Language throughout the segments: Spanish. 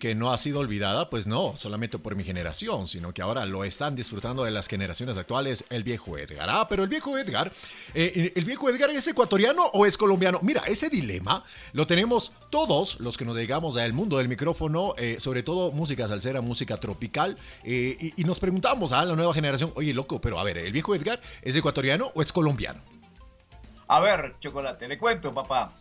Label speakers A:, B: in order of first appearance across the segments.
A: que no ha sido olvidada, pues no, solamente por mi generación, sino que ahora lo están disfrutando de las generaciones actuales, el viejo Edgar. Ah, pero el viejo Edgar, eh, ¿el viejo Edgar es ecuatoriano o es colombiano? Mira, ese dilema lo tenemos todos los que nos dedicamos al mundo del micrófono, eh, sobre todo música salsera, música tropical, eh, y, nos preguntamos a la nueva generación, oye, loco, pero a ver, ¿el viejo Edgar es ecuatoriano o es colombiano?
B: A ver, Chocolate, le cuento, papá.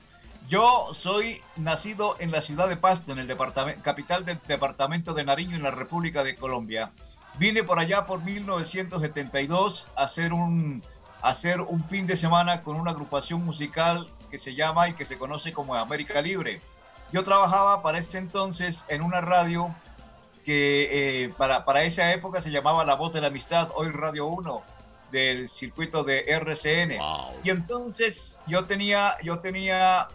B: Yo soy nacido en la ciudad de Pasto, en el departamento, capital del departamento de Nariño, en la República de Colombia. Vine por allá por 1972 a hacer un, hacer un fin de semana con una agrupación musical que se llama y que se conoce como América Libre. Yo trabajaba para ese entonces en una radio que eh, para, para esa época se llamaba La Voz de la Amistad, hoy Radio 1 del circuito de RCN. Y entonces yo tenía, yo tenía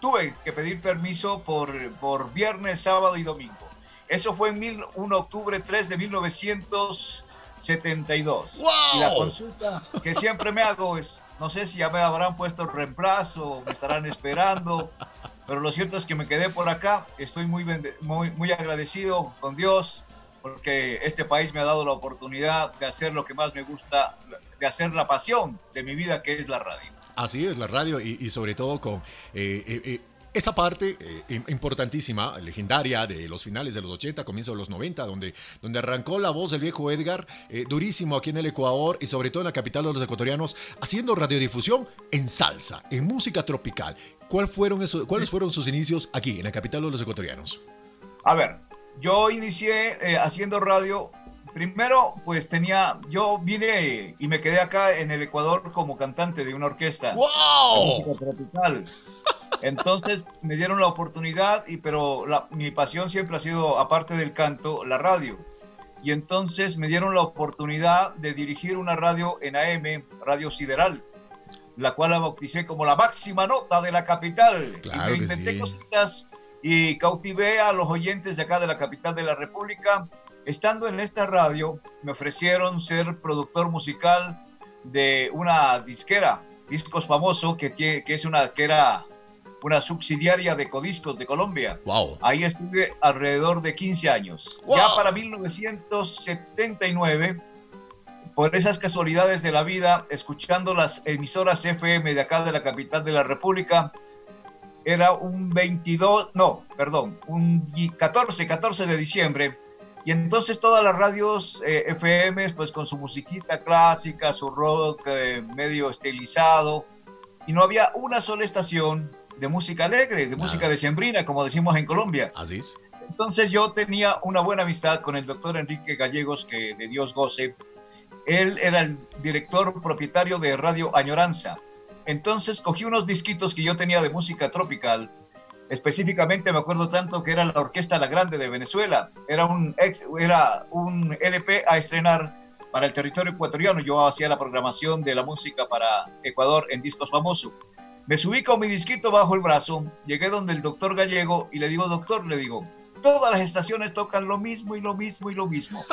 B: tuve que pedir permiso por, por viernes, sábado y domingo. Eso fue en mil, 1 octubre 3 de 1972. Y la consulta que siempre me hago es, no sé si ya me habrán puesto reemplazo, me estarán esperando, pero lo cierto es que me quedé por acá. Estoy muy, muy, muy agradecido con Dios porque este país me ha dado la oportunidad de hacer lo que más me gusta, de hacer la pasión de mi vida, que es la radio.
A: Así es, la radio y, sobre todo con eh, eh, eh, esa parte importantísima, legendaria de los finales de los 80, comienzo de los 90, donde, donde arrancó la voz del viejo Edgar, durísimo aquí en el Ecuador y sobre todo en la capital de los ecuatorianos, haciendo radiodifusión en salsa, en música tropical. ¿Cuál fueron esos, ¿Cuáles fueron sus inicios aquí en la capital de los ecuatorianos?
B: A ver, yo inicié haciendo radio Primero, pues tenía, yo vine y me quedé acá en el Ecuador como cantante de una orquesta.
A: ¡Wow!
B: Tropical. Entonces me dieron la oportunidad, y, pero mi pasión siempre ha sido, aparte del canto, la radio. Y entonces me dieron la oportunidad de dirigir una radio en AM, Radio Sideral, la cual la bauticé como la máxima nota de la capital.
A: Claro
B: y
A: me inventé
B: cositas y cautivé a los oyentes de acá de la capital de la República Estando en esta radio, me ofrecieron ser productor musical de una disquera, Discos Famoso, que, que es una que era una subsidiaria de Codiscos de Colombia.
A: Wow.
B: Ahí estuve alrededor de 15 años. Ya para 1979, por esas casualidades de la vida, escuchando las emisoras FM de acá de la capital de la República, era un 22, no, perdón, un 14, 14 de diciembre, y entonces todas las radios eh, FM, pues con su musiquita clásica, su rock eh, medio estilizado, y no había una sola estación de música alegre, de música de sembrina, como decimos en Colombia.
A: Así es.
B: Entonces yo tenía una buena amistad con el doctor Enrique Gallegos, que de Dios goce. Él era el director propietario de Radio Añoranza. Entonces cogí unos disquitos que yo tenía de música tropical Específicamente me acuerdo tanto que era la Orquesta La Grande de Venezuela. Era un, ex, era un LP a estrenar para el territorio ecuatoriano. Yo hacía la programación de la música para Ecuador en discos famosos. Me subí con mi disquito bajo el brazo, llegué donde el doctor Gallego y le digo, doctor, le digo, todas las estaciones tocan lo mismo y lo mismo y lo mismo.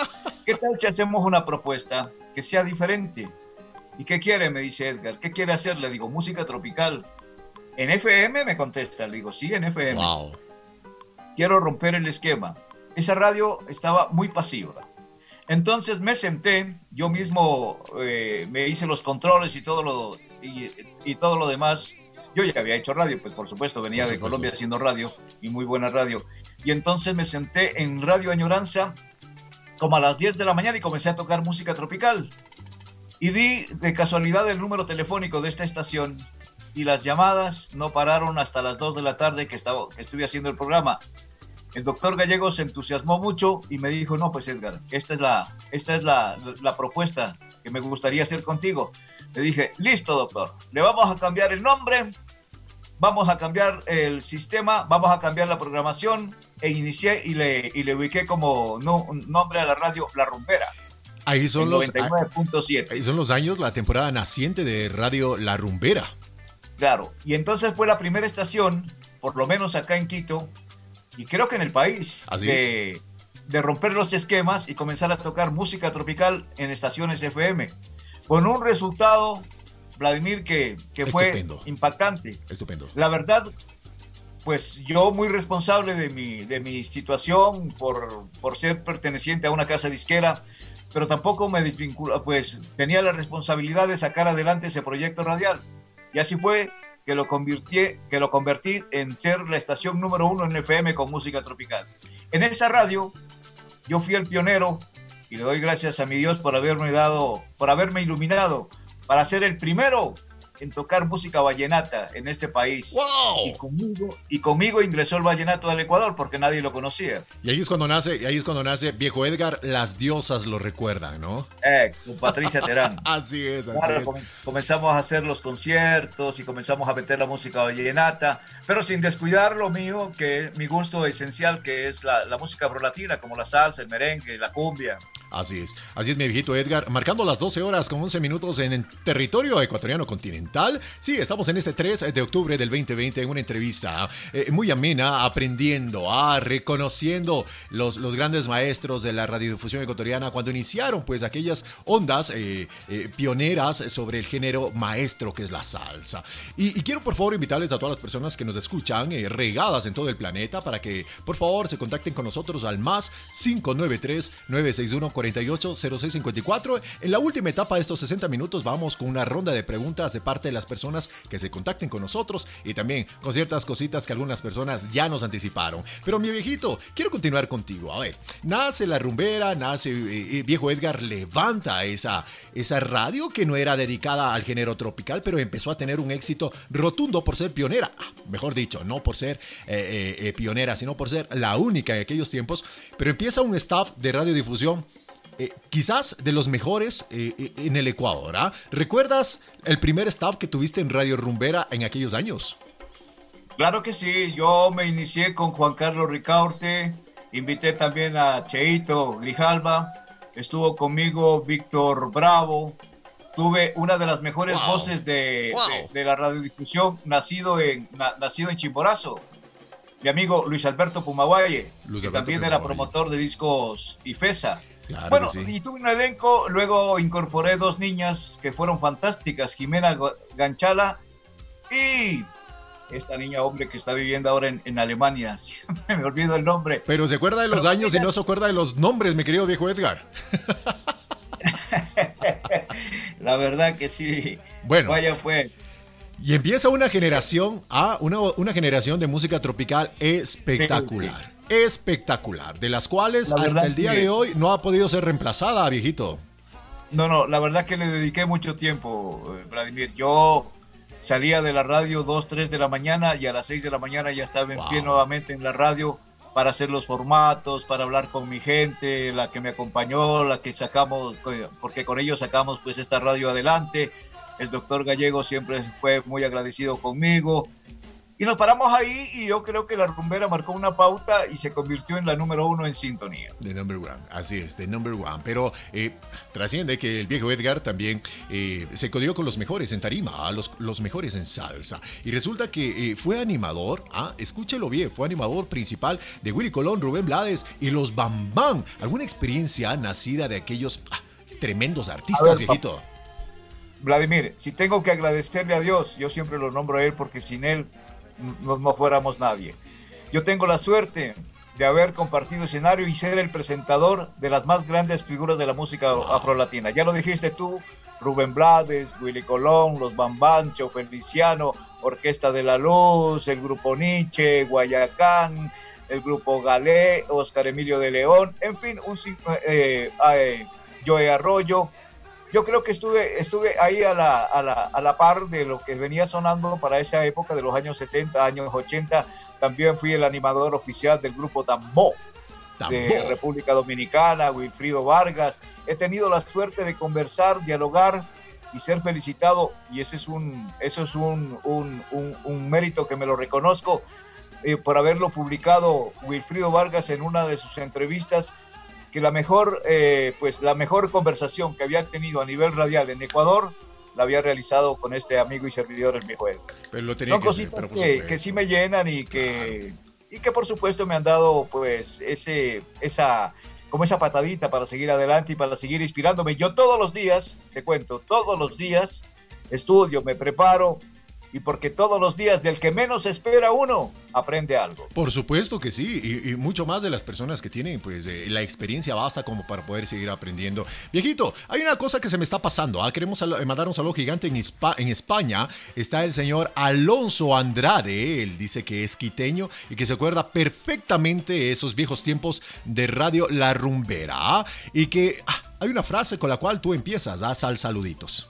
B: ¿Qué tal si hacemos una propuesta que sea diferente? ¿Y qué quiere? Me dice Edgar. ¿Qué quiere hacer? Le digo, música tropical. En FM me contesta, le digo, sí, en FM.
A: Wow.
B: Quiero romper el esquema. Esa radio estaba muy pasiva. Entonces me senté, yo mismo eh, me hice los controles y todo lo y, todo lo demás. Yo ya había hecho radio, pues por supuesto venía de Colombia haciendo radio y muy buena radio. Y entonces me senté en Radio Añoranza como a las 10 de la mañana y comencé a tocar música tropical. Y di de casualidad el número telefónico de esta estación y las llamadas no pararon hasta las 2 de la tarde que, estaba, que estuve haciendo el programa. El doctor Gallego se entusiasmó mucho y me dijo, no, pues Edgar, esta es la, esta es la, la propuesta que me gustaría hacer contigo. Le dije, listo, doctor, le vamos a cambiar el nombre, vamos a cambiar el sistema, vamos a cambiar la programación e inicié y le, y le ubiqué como no, nombre a la radio La Rumbera.
A: Ahí son los
B: 99.7.
A: Ahí son los años, la temporada naciente de Radio La Rumbera.
B: Claro, y entonces fue la primera estación, por lo menos acá en Quito, y creo que en el país, de, romper los esquemas y comenzar a tocar música tropical en estaciones FM, con un resultado, Vladimir, que, fue impactante.
A: Estupendo.
B: La verdad, pues yo muy responsable de mi, de mi situación por, por ser perteneciente a una casa disquera, pero tampoco me desvincula, pues tenía la responsabilidad de sacar adelante ese proyecto radial. Y así fue que lo que lo convertí en ser la estación número uno en FM con música tropical. En esa radio yo fui el pionero y le doy gracias a mi Dios por haberme dado, por haberme iluminado para ser el primero en tocar música vallenata en este país. Y, conmigo, y conmigo ingresó el vallenato del Ecuador porque nadie lo conocía.
A: Y ahí es cuando nace, y ahí es cuando nace Viejo Edgar, las diosas lo recuerdan, ¿no?
B: Eh, con Patricia Terán.
A: así es, así es.
B: Comenzamos a hacer los conciertos y comenzamos a meter la música vallenata, pero sin descuidar lo mío, que es mi gusto esencial, que es la, la música prolatina, como la salsa, el merengue, la cumbia.
A: Así es, así es mi viejito Edgar, marcando las 12 horas con 11 minutos en el territorio ecuatoriano continental. Sí, estamos en este 3 de octubre del 2020 en una entrevista eh, muy amena, aprendiendo, ah, reconociendo los, grandes maestros de la radiodifusión ecuatoriana cuando iniciaron pues aquellas ondas eh, eh, pioneras sobre el género maestro que es la salsa. Y, y, quiero por favor invitarles a todas las personas que nos escuchan regadas en todo el planeta para que por favor se contacten con nosotros al más 593 961 480654. En la última etapa de estos 60 minutos vamos con una ronda de preguntas de parte de las personas que se contacten con nosotros y también con ciertas cositas que algunas personas ya nos anticiparon. Pero mi viejito, quiero continuar contigo. A ver, nace la rumbera, nace eh, eh, viejo Edgar, levanta esa, esa radio que no era dedicada al género tropical, pero empezó a tener un éxito rotundo por ser pionera. Ah, mejor dicho, no por ser eh, pionera, sino por ser la única en aquellos tiempos. Pero empieza un staff de radiodifusión eh, quizás de los mejores eh, eh, en el Ecuador. ¿ah? ¿Recuerdas el primer staff que tuviste en Radio Rumbera en aquellos años?
B: Claro que sí, yo me inicié con Juan Carlos Ricaurte, invité también a Cheito Grijalba, estuvo conmigo Víctor Bravo, tuve una de las mejores voces de, la radiodifusión, nacido en, nacido en Chimborazo, mi amigo Luis Alberto Pumaguaye, que también era promotor de discos IFESA bueno, y tuve un elenco, luego incorporé dos niñas que fueron fantásticas, Jimena Ganchala y esta niña hombre que está viviendo ahora en, Alemania, me olvido el nombre.
A: Pero se acuerda de los años y no se acuerda de los nombres, mi querido viejo Edgar.
B: La verdad que sí. Bueno. Vaya pues.
A: Y empieza una generación, a una, una generación de música tropical espectacular espectacular, de las cuales hasta el día de hoy no ha podido ser reemplazada, viejito.
B: No, no, la verdad que le dediqué mucho tiempo, eh, Vladimir. Yo salía de la radio 2, 3 de la mañana y a las 6 de la mañana ya estaba en pie nuevamente en la radio para hacer los formatos, para hablar con mi gente, la que me acompañó, la que sacamos, porque con ellos sacamos pues esta radio adelante. El doctor Gallego siempre fue muy agradecido conmigo. Y nos paramos ahí y yo creo que la rumbera marcó una pauta y se convirtió en la número uno en sintonía.
A: The number one, así es, the number one. Pero eh, trasciende que el viejo Edgar también eh, se codió con los mejores en tarima, los, los mejores en salsa. Y resulta que eh, fue animador, ah, escúchelo bien, fue animador principal de Willy Colón, Rubén Blades y los Bambam. ¿Alguna experiencia nacida de aquellos ah, tremendos artistas, viejito?
B: Vladimir, si tengo que agradecerle a Dios, yo siempre lo nombro a él porque sin él no, fuéramos nadie. Yo tengo la suerte de haber compartido escenario y ser el presentador de las más grandes figuras de la música afrolatina. Ya lo dijiste tú, Rubén Blades, Willy Colón, los Bambancho, Feliciano, Orquesta de la Luz, el Grupo Nietzsche, Guayacán, el Grupo Galé, Oscar Emilio de León, en fin, un eh, eh, Joe Arroyo, yo creo que estuve, estuve ahí a la, a, la, a la par de lo que venía sonando para esa época de los años 70, años 80. También fui el animador oficial del grupo Tambo de República Dominicana, Wilfrido Vargas. He tenido la suerte de conversar, dialogar y ser felicitado, y ese es un, eso es un, un, un, mérito que me lo reconozco, eh, por haberlo publicado Wilfrido Vargas en una de sus entrevistas que la mejor, eh, pues la mejor conversación que había tenido a nivel radial en Ecuador la había realizado con este amigo y servidor, el viejo Edgar. Son cositas que, que, sí me llenan y que, y que por supuesto me han dado pues ese, esa, como esa patadita para seguir adelante y para seguir inspirándome. Yo todos los días, te cuento, todos los días estudio, me preparo y porque todos los días del que menos espera uno aprende algo.
A: Por supuesto que sí, y, mucho más de las personas que tienen pues eh, la experiencia basta como para poder seguir aprendiendo. Viejito, hay una cosa que se me está pasando, ¿ah? queremos mandar un saludo gigante en, España, está el señor Alonso Andrade, él dice que es quiteño y que se acuerda perfectamente esos viejos tiempos de Radio La Rumbera, ¿ah? y que ah, hay una frase con la cual tú empiezas, a sal saluditos.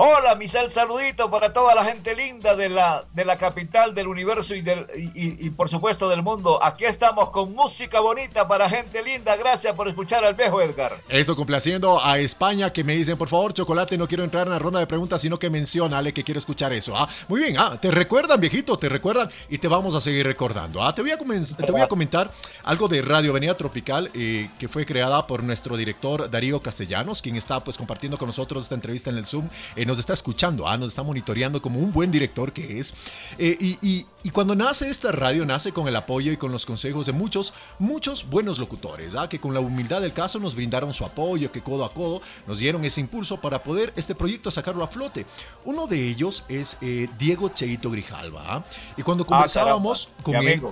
B: Hola, Misal, saludito para toda la gente linda de la, de la capital del universo y, del, y, por supuesto del mundo. Aquí estamos con música bonita para gente linda. Gracias por escuchar al viejo Edgar.
A: Esto complaciendo a España que me dicen, por favor, Chocolate, no quiero entrar en la ronda de preguntas, sino que menciona, Ale, que quiero escuchar eso. Ah, muy bien, ah, te recuerdan, viejito, te recuerdan y te vamos a seguir recordando. Ah, te voy a, te voy a comentar algo de Radio Avenida Tropical eh, que fue creada por nuestro director Darío Castellanos, quien está pues compartiendo con nosotros esta entrevista en el Zoom. En nos está escuchando, ah, nos está monitoreando como un buen director que es. Eh, y, cuando nace esta radio, nace con el apoyo y con los consejos de muchos, muchos buenos locutores, ¿ah? que con la humildad del caso nos brindaron su apoyo, que codo a codo nos dieron ese impulso para poder este proyecto sacarlo a flote. Uno de ellos es eh, Diego Cheito Grijalva. ¿ah? Y cuando ah, conversábamos con él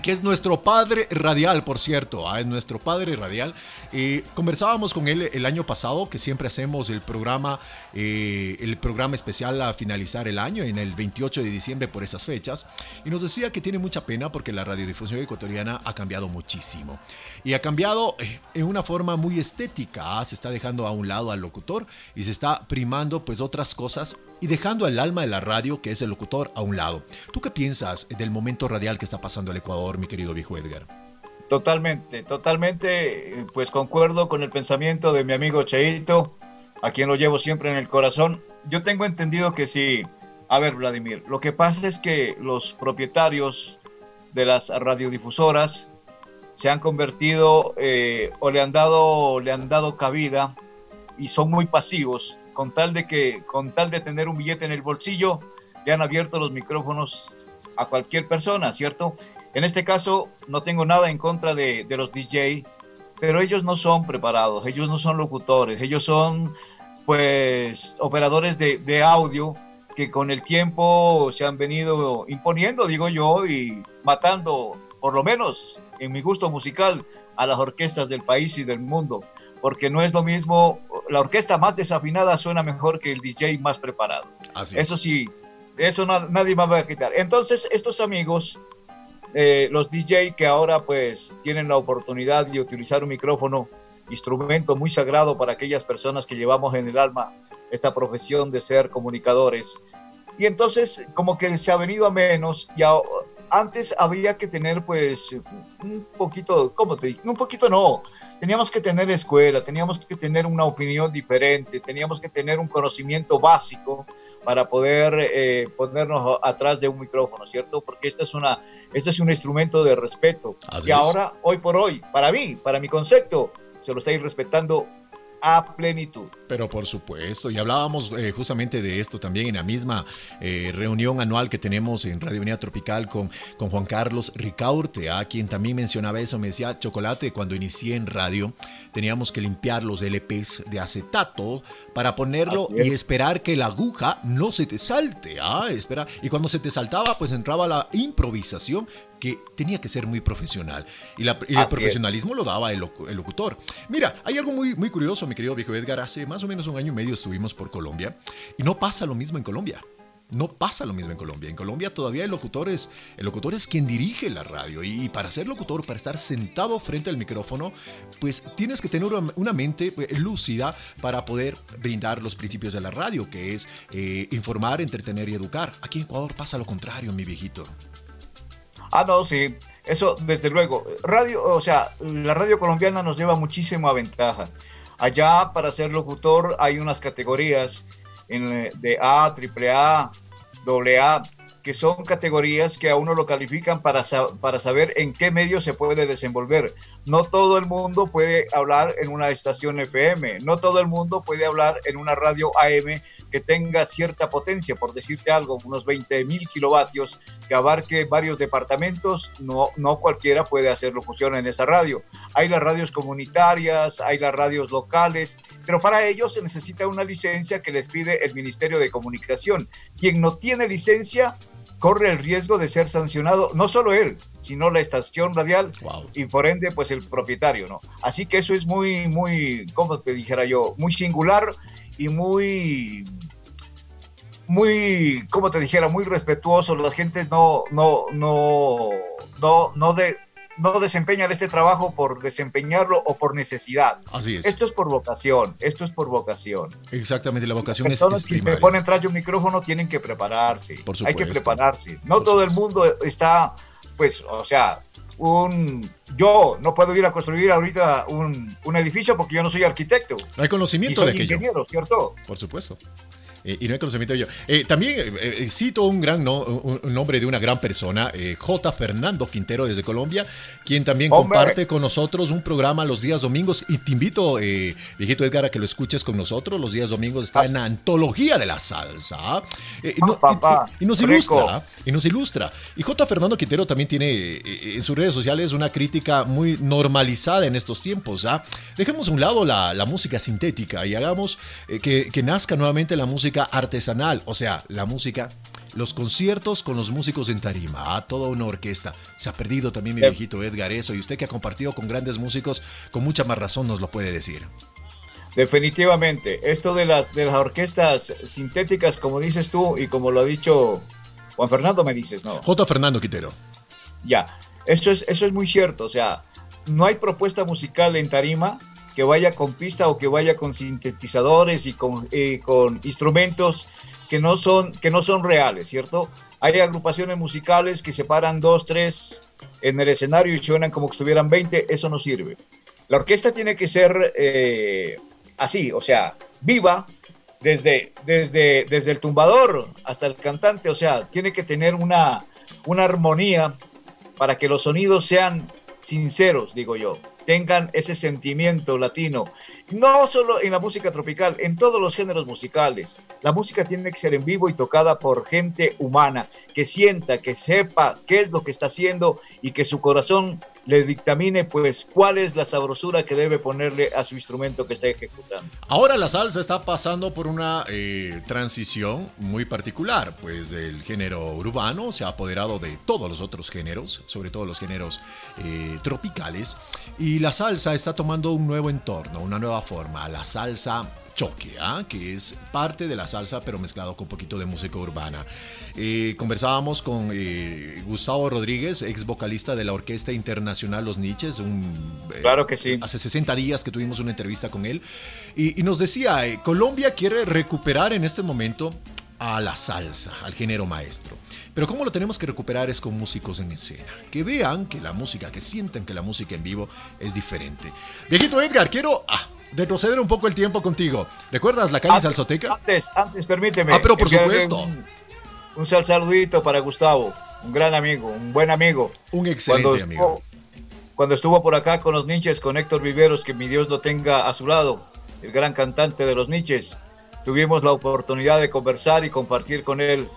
A: que es nuestro padre radial, por cierto, ah, es nuestro padre radial. Eh, conversábamos con él el año pasado, que siempre hacemos el programa, eh, el programa especial a finalizar el año, en el 28 de diciembre por esas fechas, y nos decía que tiene mucha pena porque la radiodifusión ecuatoriana ha cambiado muchísimo. Y ha cambiado eh, en una forma muy estética, ah, se está dejando a un lado al locutor y se está primando pues otras cosas y dejando el alma de la radio, que es el locutor, a un lado. ¿Tú qué piensas del momento radial que está pasando el Ecuador, mi querido viejo Edgar?
B: Totalmente, totalmente, pues concuerdo con el pensamiento de mi amigo Cheito, a quien lo llevo siempre en el corazón. Yo tengo entendido que sí. A ver, Vladimir, lo que pasa es que los propietarios de las radiodifusoras se han convertido eh, o le han dado le han dado cabida y son muy pasivos con tal de que, con tal de tener un billete en el bolsillo, le han abierto los micrófonos a cualquier persona, ¿cierto? En este caso, no tengo nada en contra de, los DJ, pero ellos no son preparados, ellos no son locutores, ellos son, pues, operadores de, de audio que con el tiempo se han venido imponiendo, digo yo, y matando, por lo menos en mi gusto musical, a las orquestas del país y del mundo porque no es lo mismo, la orquesta más desafinada suena mejor que el DJ más preparado. eso sí, eso nadie me va a quitar. Entonces, estos amigos, eh, los DJ que ahora pues tienen la oportunidad de utilizar un micrófono, instrumento muy sagrado para aquellas personas que llevamos en el alma esta profesión de ser comunicadores. Y entonces como que se ha venido a menos y antes había que tener pues un poquito, ¿cómo te digo? Un poquito no, teníamos que tener escuela, teníamos que tener una opinión diferente, teníamos que tener un conocimiento básico para poder eh, ponernos atrás de un micrófono, ¿cierto? Porque este es, una, este es un instrumento de respeto. y ahora, hoy por hoy, para mí, para mi concepto, se lo estáis respetando a plenitud.
A: Pero por supuesto, y hablábamos eh, justamente de esto también en la misma eh, reunión anual que tenemos en Radio Unidad Tropical con, con Juan Carlos Ricaurte, a quien también mencionaba eso, me decía, Chocolate, cuando inicié en radio, teníamos que limpiar los LPs de acetato para ponerlo y esperar que la aguja no se te salte, ¿ah? Espera. Y cuando se te saltaba, pues entraba la improvisación que tenía que ser muy profesional. Y, el profesionalismo lo daba el, locutor. Mira, hay algo muy, muy curioso, mi querido viejo Edgar. Hace más o menos un año y medio estuvimos por Colombia y no pasa lo mismo en Colombia. No pasa lo mismo en Colombia. En Colombia todavía el locutor es, el locutor es quien dirige la radio. Y para ser locutor, para estar sentado frente al micrófono, pues tienes que tener una mente eh, lúcida para poder brindar los principios de la radio, que es eh, informar, entretener y educar. Aquí en Ecuador pasa lo contrario, mi viejito.
B: Ah, no, sí, eso desde luego. Radio, o sea, la radio colombiana nos lleva muchísima ventaja. Allá para ser locutor hay unas categorías en, de A, triple A, doble A, que son categorías que a uno lo califican para, para saber en qué medio se puede desenvolver. No todo el mundo puede hablar en una estación FM, no todo el mundo puede hablar en una radio AM que tenga cierta potencia, por decirte algo, unos 20 mil kilovatios, que abarque varios departamentos, no, no cualquiera puede hacer locución en esa radio. Hay las radios comunitarias, hay las radios locales, pero para ello se necesita una licencia que les pide el Ministerio de Comunicación. Quien no tiene licencia corre el riesgo de ser sancionado, no solo él, sino la estación radial y por ende, pues el propietario, ¿no? Así que eso es muy, muy, como te dijera yo, muy singular y muy, muy, como te dijera, muy respetuoso. Las gentes no, no, no, no, no de no desempeñan este trabajo por desempeñarlo o por necesidad.
A: Así es.
B: Esto es por vocación, esto es por vocación.
A: Exactamente, la vocación es,
B: es que me ponen tras de un micrófono tienen que prepararse.
A: Por
B: Hay que prepararse. No todo el mundo está, pues, o sea, un yo no puedo ir a construir ahorita un, un edificio porque yo no soy arquitecto.
A: No hay conocimiento de aquello.
B: ingeniero, ¿cierto?
A: Por supuesto. Eh, y no hay conocimiento de ello. Eh, también eh, cito un gran un, nombre de una gran persona, J. Fernando Quintero desde Colombia, quien también comparte con nosotros un programa los días domingos. Y te invito, viejito Edgar, a que lo escuches con nosotros. Los días domingos está en la antología de la salsa. y, nos ilustra. Y nos ilustra. Y J. Fernando Quintero también tiene en sus redes sociales una crítica muy normalizada en estos tiempos. ¿ah? Dejemos a un lado la, la música sintética y hagamos que, que nazca nuevamente la música artesanal, o sea, la música, los conciertos con los músicos en tarima, ah, toda una orquesta. Se ha perdido también mi viejito Edgar eso, y usted que ha compartido con grandes músicos, con mucha más razón nos lo puede decir.
B: Definitivamente, esto de las, de las orquestas sintéticas, como dices tú y como lo ha dicho Juan Fernando, me dices, ¿no?
A: J. Fernando Quitero.
B: Ya, eso es, eso es muy cierto, o sea, no hay propuesta musical en tarima que vaya con pista o que vaya con sintetizadores y con, eh, con instrumentos que no, son, que no son reales, ¿cierto? Hay agrupaciones musicales que se paran dos, tres en el escenario y suenan como que estuvieran 20, eso no sirve. La orquesta tiene que ser eh, así, o sea, viva, desde, desde, desde el tumbador hasta el cantante, o sea, tiene que tener una, una armonía para que los sonidos sean sinceros, digo yo tengan ese sentimiento latino. No solo en la música tropical, en todos los géneros musicales. La música tiene que ser en vivo y tocada por gente humana, que sienta, que sepa qué es lo que está haciendo y que su corazón le dictamine pues cuál es la sabrosura que debe ponerle a su instrumento que está ejecutando.
A: Ahora la salsa está pasando por una eh, transición muy particular, pues el género urbano se ha apoderado de todos los otros géneros, sobre todo los géneros eh, tropicales, y la salsa está tomando un nuevo entorno, una nueva forma, la salsa choque, ¿ah? que es parte de la salsa pero mezclado con un poquito de música urbana. Eh, conversábamos con eh, Gustavo Rodríguez, ex vocalista de la Orquesta Internacional Los Niches, un,
B: eh, claro que sí.
A: hace 60 días que tuvimos una entrevista con él, y, y nos decía, Colombia quiere recuperar en este momento a la salsa, al género maestro. Pero cómo lo tenemos que recuperar es con músicos en escena, que vean que la música, que sientan que la música en vivo es diferente. Viejito Edgar, quiero... Ah, retroceder un poco el tiempo contigo. ¿Recuerdas la calle Salzoteca?
B: Antes, antes, permíteme.
A: Ah, pero por supuesto.
B: Un, un saludito para Gustavo, un gran amigo, un buen amigo.
A: Un excelente amigo.
B: cuando estuvo por acá con los niches, con Héctor Viveros, que mi Dios lo tenga a su lado, el gran cantante de los niches, tuvimos la oportunidad de conversar y compartir con él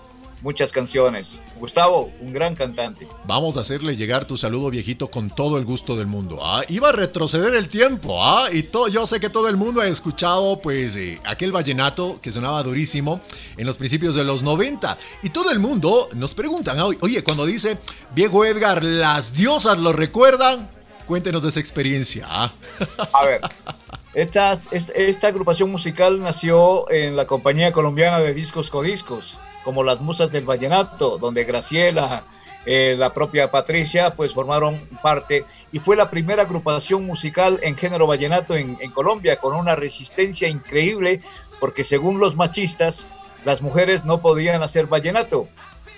B: muchas canciones. Gustavo, un gran cantante.
A: Vamos a hacerle llegar tu saludo viejito con todo el gusto del mundo. ¿ah? Iba a retroceder el tiempo, ¿ah? Y yo sé que todo el mundo ha escuchado pues eh, aquel vallenato que sonaba durísimo en los principios de los 90. Y todo el mundo nos preguntan, oye, cuando dice, viejo Edgar, las diosas lo recuerdan, cuéntenos de esa experiencia. ¿ah?
B: A ver. esta, esta agrupación musical nació en la compañía colombiana de discos Codiscos como las Musas del Vallenato, donde Graciela, eh, la propia Patricia, pues formaron parte y fue la primera agrupación musical en género vallenato en, Colombia, con una resistencia increíble, porque según los machistas, las mujeres no podían hacer vallenato.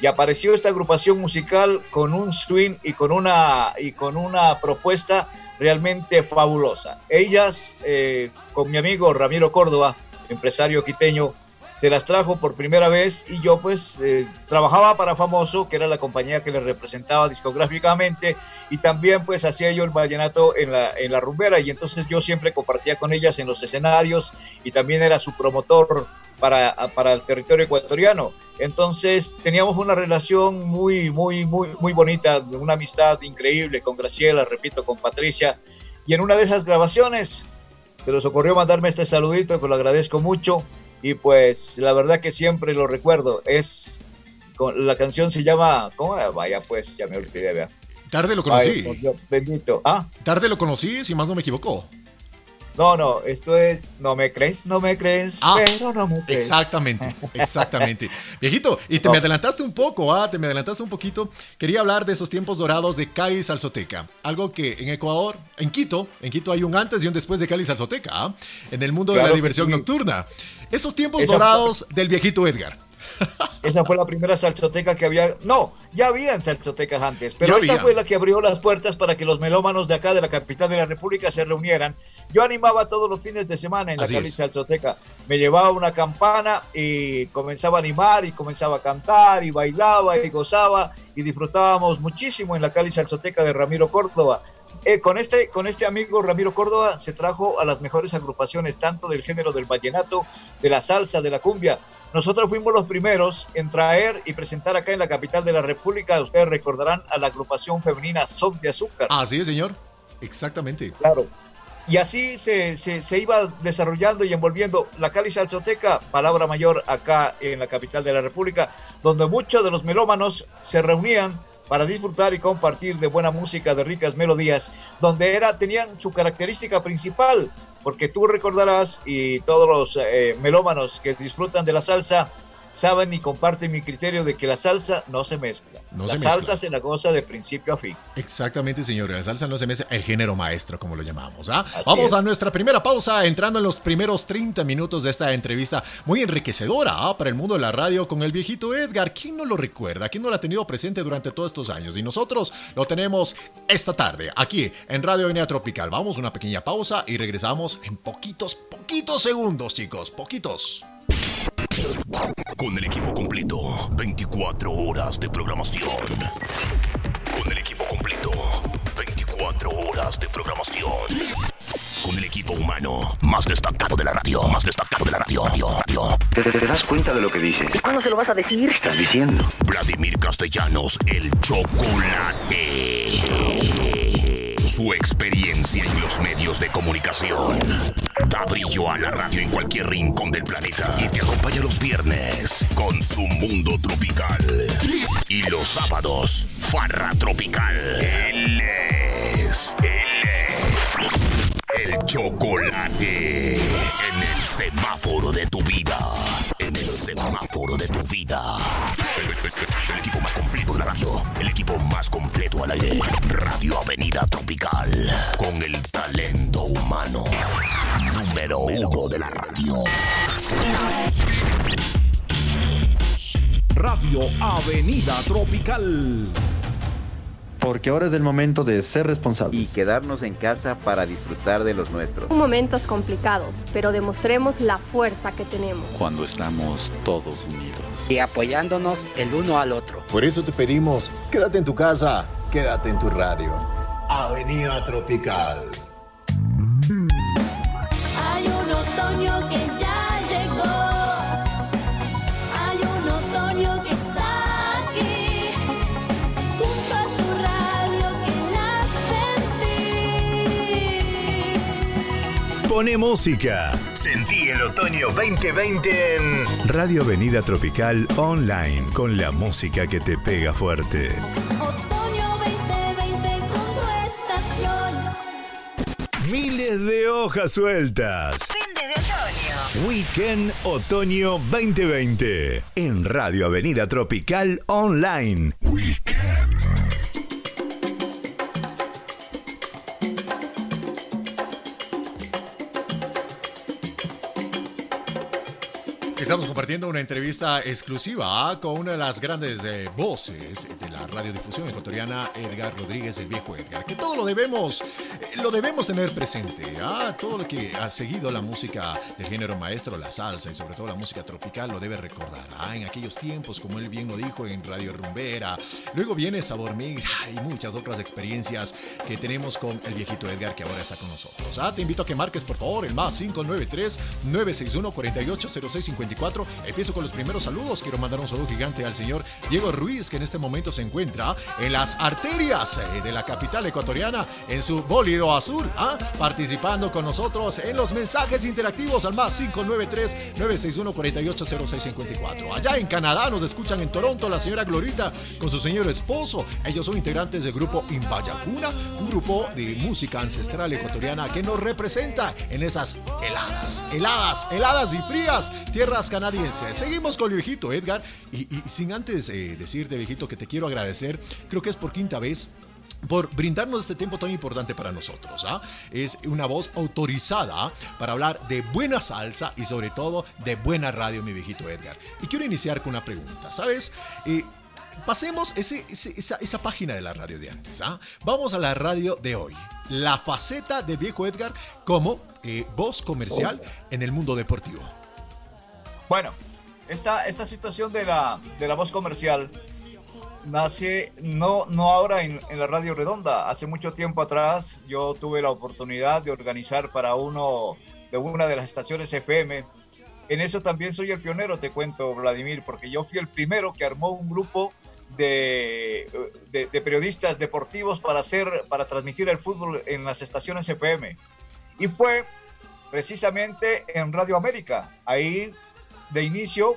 B: Y apareció esta agrupación musical con un swing y con una, y con una propuesta realmente fabulosa. Ellas, eh, con mi amigo Ramiro Córdoba, empresario quiteño, se las trajo por primera vez y yo pues eh, trabajaba para Famoso, que era la compañía que le representaba discográficamente y también pues hacía yo el vallenato en la, en la rumbera y entonces yo siempre compartía con ellas en los escenarios y también era su promotor para, para el territorio ecuatoriano. Entonces teníamos una relación muy, muy, muy, muy bonita, una amistad increíble con Graciela, repito, con Patricia. Y en una de esas grabaciones se les ocurrió mandarme este saludito, que lo agradezco mucho. Y pues la verdad que siempre lo recuerdo. Es la canción se llama, ¿cómo? Vaya, pues ya me olvidé, vea.
A: Tarde lo conocí.
B: bendito. ¿Ah?
A: Tarde lo conocí, si más no me equivoco.
B: No, no, esto es no me crees, no me crees, ah, pero no me crees.
A: Exactamente, exactamente. Viejito, y te me adelantaste un poco, ah, te me adelantaste un poquito. Quería hablar de esos tiempos dorados de Cali Salzoteca. Algo que en Ecuador, en Quito, en Quito hay un antes y un después de Cali Salzoteca, ¿ah? en el mundo de la diversión nocturna. Esos tiempos dorados del viejito Edgar.
B: Esa fue la primera salsoteca que había. No, ya habían salsotecas antes, pero esta fue la que abrió las puertas para que los melómanos de acá, de la capital de la República, se reunieran. Yo animaba todos los fines de semana en la Cali Salsoteca. Me llevaba una campana y comenzaba a animar y comenzaba a cantar y bailaba y gozaba y disfrutábamos muchísimo en la Cali Salsoteca de Ramiro Córdoba. Eh, con, este, con este amigo Ramiro Córdoba se trajo a las mejores agrupaciones, tanto del género del vallenato, de la salsa, de la cumbia, nosotros fuimos los primeros en traer y presentar acá en la capital de la República, ustedes recordarán, a la agrupación femenina Son de Azúcar.
A: Así es, señor. Exactamente.
B: Claro. Y así se, se, iba desarrollando y envolviendo la Cali Salzoteca, palabra mayor acá en la capital de la República, donde muchos de los melómanos se reunían para disfrutar y compartir de buena música, de ricas melodías, donde era, tenían su característica principal, porque tú recordarás y todos los eh, melómanos que disfrutan de la salsa saben y comparten mi criterio de que la salsa no se mezcla. la salsa se la goza de principio a fin.
A: Exactamente, señor. La salsa no se mezcla, el género maestro, como lo llamamos. ¿ah? Vamos a nuestra primera pausa, entrando en los primeros 30 minutos de esta entrevista muy enriquecedora ¿ah? para el mundo de la radio con el viejito Edgar. ¿Quién no lo recuerda? ¿Quién no lo ha tenido presente durante todos estos años? Y nosotros lo tenemos esta tarde, aquí en Radio Avenida Tropical. Vamos a una pequeña pausa y regresamos en poquitos, poquitos segundos, chicos. Poquitos.
C: Con el equipo completo, 24 horas de programación. Con el equipo completo, 24 horas de programación. Con el equipo humano más destacado de la radio, más destacado de la radio. radio,
D: ¿Te, das cuenta de lo que dices?
E: ¿Cuándo se lo vas a decir?
D: ¿Qué estás diciendo?
C: Vladimir Castellanos, el chocolate. Su experiencia en los medios de comunicación da brillo a la radio en cualquier rincón del planeta y te acompaña los viernes con su mundo tropical y los sábados farra tropical. Él es, él es el chocolate en semáforo de tu vida, en el semáforo de tu vida. El, equipo más completo de la radio. El equipo más completo al aire. Radio Avenida Tropical. Con el talento humano. Número uno de la radio.
F: Radio Avenida Tropical
G: porque ahora es el momento de ser responsables.
H: Y quedarnos en casa para disfrutar de los nuestros.
I: Momentos complicados, pero demostremos la fuerza que tenemos.
J: Cuando estamos todos unidos.
K: Y apoyándonos el uno al otro.
L: Por eso te pedimos, quédate en tu casa, quédate en tu radio. Avenida Tropical.
M: Hay un otoño que
N: Pone música. Sentí el otoño 2020 en Radio Avenida Tropical Online con la música que te pega fuerte.
M: Otoño 2020 con tu estación.
N: Miles de hojas sueltas.
M: Fin de otoño.
N: Weekend Otoño 2020 en Radio Avenida Tropical Online. Weekend.
A: Compartiendo una entrevista exclusiva con una de las grandes eh, voces radiodifusión ecuatoriana, Edgar Rodríguez, el viejo Edgar. Que todo lo debemos, eh, lo debemos tener presente. ¿ah? Todo lo que ha seguido la música del género maestro, la salsa y sobre todo la música tropical lo debe recordar. ¿ah? En aquellos tiempos, como él bien lo dijo, en Radio Rumbera. Luego viene Sabor Mix y muchas otras experiencias que tenemos con el viejito Edgar que ahora está con nosotros. ¿ah? Te invito a que marques, por favor, el más 593-961-480654. Empiezo con los primeros saludos. Quiero mandar un saludo gigante al señor Diego Ruiz, que en este momento se encuentra en las arterias eh, de la capital ecuatoriana en su bólido azul, ¿ah? participando con nosotros en los mensajes interactivos al más 593-961-480654. Allá en Canadá nos escuchan en Toronto la señora Glorita con su señor esposo. Ellos son integrantes del grupo Inbayacuna, un grupo de música ancestral ecuatoriana que nos representa en esas heladas, heladas, heladas y frías tierras canadienses. Seguimos con el viejito Edgar y, y sin antes eh, decirte, viejito, que te quiero agradecer, creo que es por quinta vez por brindarnos este tiempo tan importante para nosotros. ¿ah? Es una voz autorizada para hablar de buena salsa y sobre todo de buena radio, mi viejito Edgar. Y quiero iniciar con una pregunta, ¿sabes? Eh, pasemos ese, ese, esa, esa, página de la radio de antes. ¿ah? Vamos a la radio de hoy. La faceta de viejo Edgar como eh, voz comercial en el mundo deportivo.
B: Bueno, esta, esta situación de la, de la voz comercial nace no, no ahora en, la Radio Redonda. Hace mucho tiempo atrás yo tuve la oportunidad de organizar para uno de una de las estaciones FM. En eso también soy el pionero, te cuento, Vladimir, porque yo fui el primero que armó un grupo de, de, de periodistas deportivos para hacer, para transmitir el fútbol en las estaciones FM. Y fue precisamente en Radio América. Ahí de inicio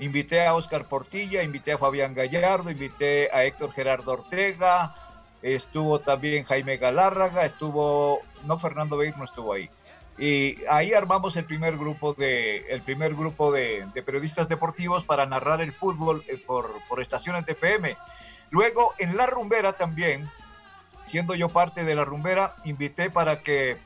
B: invité a Oscar Portilla, invité a Fabián Gallardo, invité a Héctor Gerardo Ortega, estuvo también Jaime Galárraga, estuvo, no Fernando Beir no estuvo ahí. Y ahí armamos el primer grupo de, el primer grupo de, periodistas deportivos para narrar el fútbol eh, por, por estaciones de FM. Luego en La Rumbera también, siendo yo parte de La Rumbera, invité para que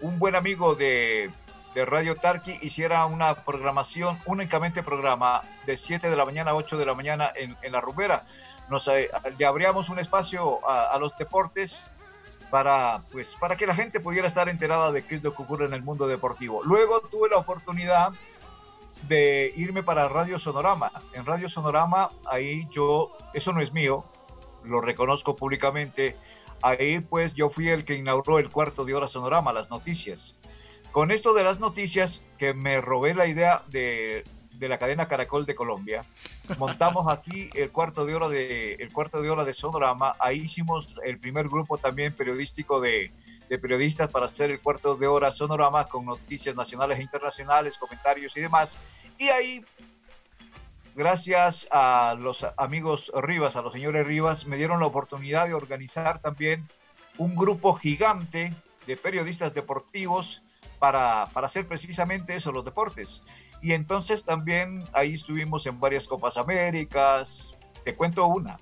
B: un buen amigo de de Radio Tarqui hiciera una programación, únicamente programa de 7 de la mañana a 8 de la mañana en, en la rumbera. Nos eh, le abríamos un espacio a, a, los deportes para, pues, para que la gente pudiera estar enterada de qué es lo que ocurre en el mundo deportivo. Luego tuve la oportunidad de irme para Radio Sonorama. En Radio Sonorama, ahí yo, eso no es mío, lo reconozco públicamente. Ahí pues yo fui el que inauguró el cuarto de hora Sonorama, las noticias con esto de las noticias, que me robé la idea de, de, la cadena Caracol de Colombia, montamos aquí el cuarto de hora de, el cuarto de, hora de Sonorama. Ahí hicimos el primer grupo también periodístico de, de periodistas para hacer el cuarto de hora Sonorama con noticias nacionales e internacionales, comentarios y demás. Y ahí, gracias a los amigos Rivas, a los señores Rivas, me dieron la oportunidad de organizar también un grupo gigante de periodistas deportivos para, para hacer precisamente eso, los deportes. Y entonces también ahí estuvimos en varias Copas Américas. Te cuento una.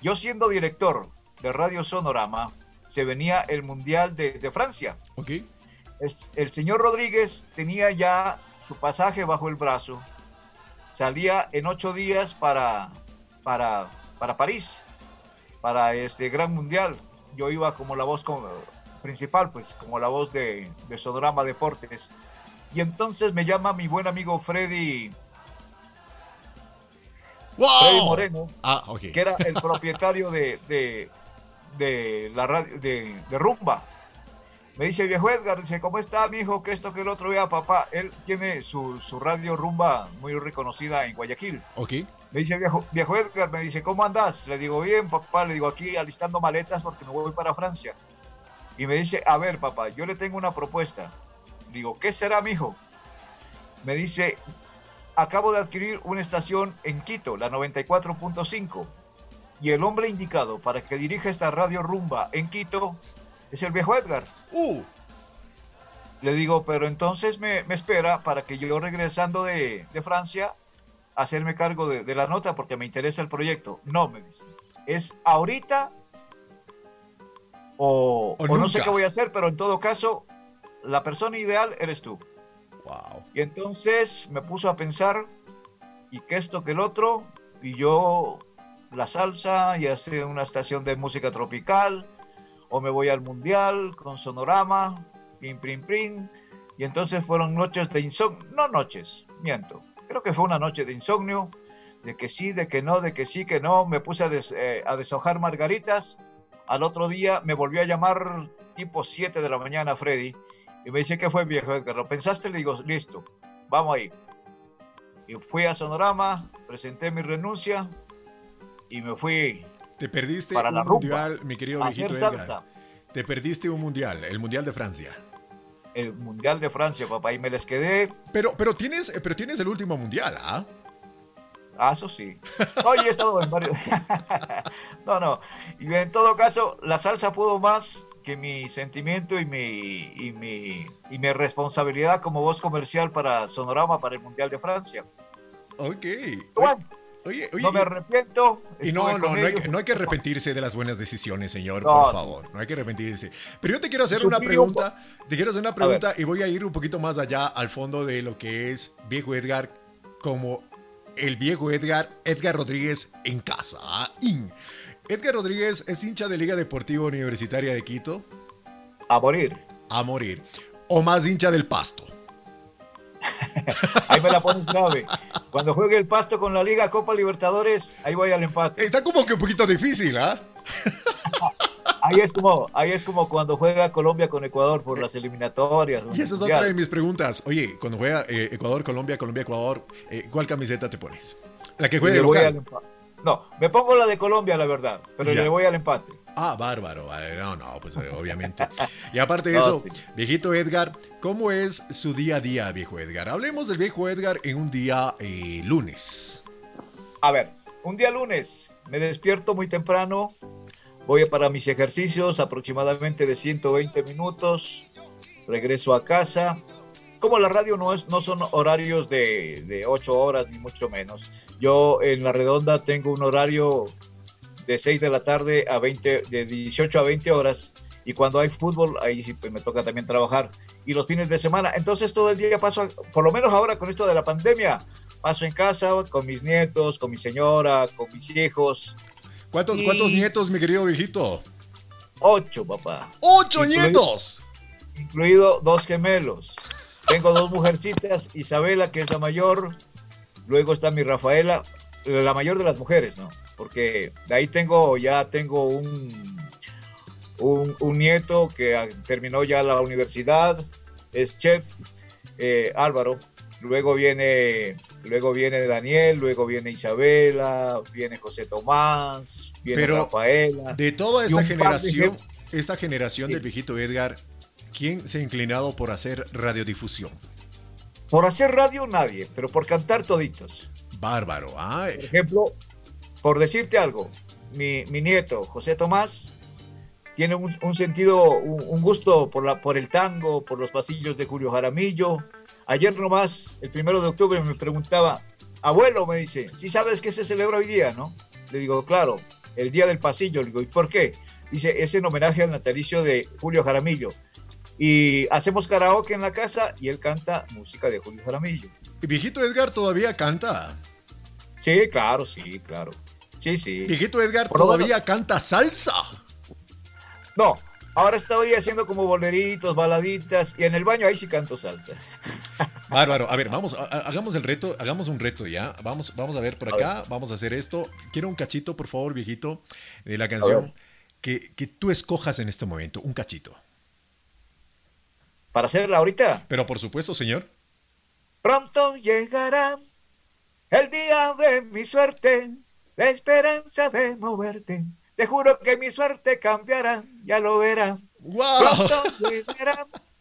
B: Yo siendo director de Radio Sonorama, se venía el Mundial de, de Francia.
A: Okay.
B: El, el, señor Rodríguez tenía ya su pasaje bajo el brazo. Salía en ocho días para, para, para París, para este gran mundial. Yo iba como la voz con, principal, pues, como la voz de, de Sonorama Deportes. Y entonces me llama mi buen amigo Freddy.
A: Wow.
B: Freddy Moreno,
A: ah, okay.
B: que era el propietario de, de, de la radio de, de, Rumba. Me dice, viejo Edgar, dice, ¿cómo está mi hijo? Que esto, que el otro, vea, papá. Él tiene su, su radio Rumba muy reconocida en Guayaquil.
A: Ok.
B: Me dice, viejo, viejo Edgar, me dice, ¿cómo andas? Le digo, bien, papá. Le digo, aquí alistando maletas porque me voy para Francia. Y me dice, a ver, papá, yo le tengo una propuesta. Digo, ¿qué será, mijo? Me dice, acabo de adquirir una estación en Quito, la 94.5. Y el hombre indicado para que dirija esta radio rumba en Quito es el viejo Edgar.
A: Uh.
B: Le digo, pero entonces me, me espera para que yo regresando de, de Francia, hacerme cargo de, de la nota porque me interesa el proyecto. No, me dice. Es ahorita o, o, o no sé qué voy a hacer, pero en todo caso, la persona ideal eres tú.
A: Wow.
B: Y entonces me puso a pensar, y que esto, que el otro, y yo la salsa y hacer una estación de música tropical, o me voy al mundial con sonorama, pim, pim, pim. Y entonces fueron noches de insomnio, no noches, miento, creo que fue una noche de insomnio, de que sí, de que no, de que sí, que no. Me puse a, des, eh, a deshojar margaritas. Al otro día me volvió a llamar tipo 7 de la mañana Freddy y me dice, ¿qué fue viejo Edgar? ¿Lo pensaste? Le digo, listo, vamos ahí. Y fui a Sonorama, presenté mi renuncia y me fui.
A: Te perdiste
B: para
A: un
B: la
A: mundial,
B: rumba,
A: mi querido viejito Edgar.
B: salsa.
A: Te perdiste un mundial, el mundial de Francia.
B: El Mundial de Francia, papá, y me les quedé.
A: Pero, pero tienes, pero tienes el último mundial, ¿ah?
B: Ah, eso sí. Oye, he estado en varios. no, no. Y en todo caso, la salsa pudo más que mi sentimiento y mi, y mi, y mi responsabilidad como voz comercial para Sonorama para el Mundial de Francia.
A: Ok.
B: Bueno,
A: Oye, oye,
B: no me arrepiento.
A: Y no, no, no hay, no hay que arrepentirse de las buenas decisiones, señor,
B: No,
A: por favor. No hay que arrepentirse. Pero yo te quiero hacer una pregunta. Te quiero hacer una pregunta y voy a ir un poquito más allá al fondo de lo que es viejo Edgar como el viejo Edgar, Edgar Rodríguez en casa. ¿ah? In. Edgar Rodríguez es hincha de Liga Deportiva Universitaria de Quito.
B: A morir.
A: A morir. O más hincha del pasto.
B: Ahí me la pones grave. Cuando juegue el pasto con la Liga Copa Libertadores, ahí voy al empate.
A: Está como que un poquito difícil, ¿ah?
B: Ahí es como, ahí es como cuando juega Colombia con Ecuador por las eliminatorias.
A: Y esa es otra de mis preguntas. Oye, cuando juega eh, Ecuador, Colombia, Colombia, Ecuador, eh, ¿cuál camiseta te pones? La que juega de local.
B: No, me pongo la de Colombia, la verdad, pero
A: Ya.
B: le voy al empate.
A: Ah, bárbaro. vale, No, no, pues eh, obviamente. Y aparte de eso,
B: sí.
A: viejito Edgar, ¿cómo es su día a día, viejo Edgar? Hablemos del viejo Edgar en un día eh, lunes.
B: A ver, un día lunes me despierto muy temprano, voy para mis ejercicios aproximadamente de 120 minutos, regreso a casa. Como la radio no, es, no son horarios de, de 8 horas ni mucho menos. Yo en la redonda tengo un horario de 6 de la tarde a 20, de 18 a 20 horas. Y cuando hay fútbol, ahí sí pues, me toca también trabajar. Y los fines de semana. Entonces todo el día paso, por lo menos ahora con esto de la pandemia, paso en casa con mis nietos, con mi señora, con mis hijos.
A: ¿Cuántos,
B: Y-
A: ¿Cuántos nietos, mi querido viejito?
B: Ocho, papá.
A: ¡Ocho
B: Incluido-
A: nietos!
B: Incluido dos gemelos. Tengo dos mujercitas, Isabela, que es la mayor. Luego está mi Rafaela, la mayor de las mujeres, ¿no? Porque de ahí tengo, ya tengo un, un, un nieto que terminó ya la universidad, es chef, eh, Álvaro. Luego viene, luego viene Daniel, luego viene Isabela, viene José Tomás, viene
A: Pero
B: Rafaela.
A: de toda esta
B: de
A: generación,
B: jefes.
A: esta generación del viejito Edgar, ¿quién se ha inclinado por hacer radiodifusión?
B: Por hacer radio nadie, pero por cantar toditos.
A: Bárbaro, ¿ah?
B: Por ejemplo, por decirte algo, mi, mi nieto, José Tomás, tiene un, un sentido, un, un gusto por, la, por el tango, por los pasillos de Julio Jaramillo. Ayer nomás, el primero de octubre, me preguntaba, abuelo, me dice, ¿sí sabes qué se celebra hoy día, no? Le digo, claro, el día del pasillo. Le digo, ¿y por qué? Dice, es en homenaje al natalicio de Julio Jaramillo. Y hacemos karaoke en la casa y él canta música de Julio Jaramillo.
A: ¿Y viejito Edgar todavía canta?
B: Sí, claro, sí, claro. Sí, sí.
A: Viejito Edgar todavía canta salsa.
B: No, ahora estoy haciendo como boleritos, baladitas y en el baño ahí sí canto salsa.
A: Bárbaro, a ver, vamos, a- hagamos el reto, hagamos un reto ya. Vamos, vamos a ver por acá, vamos a hacer esto. Quiero un cachito, por favor, viejito, de la canción que, que tú escojas en este momento, un cachito.
B: ¿Para hacerla ahorita?
A: Pero por supuesto, señor.
B: Pronto llegará el día de mi suerte, la esperanza de moverte. Te juro que mi suerte cambiará, ya lo verás.
A: ¡Wow!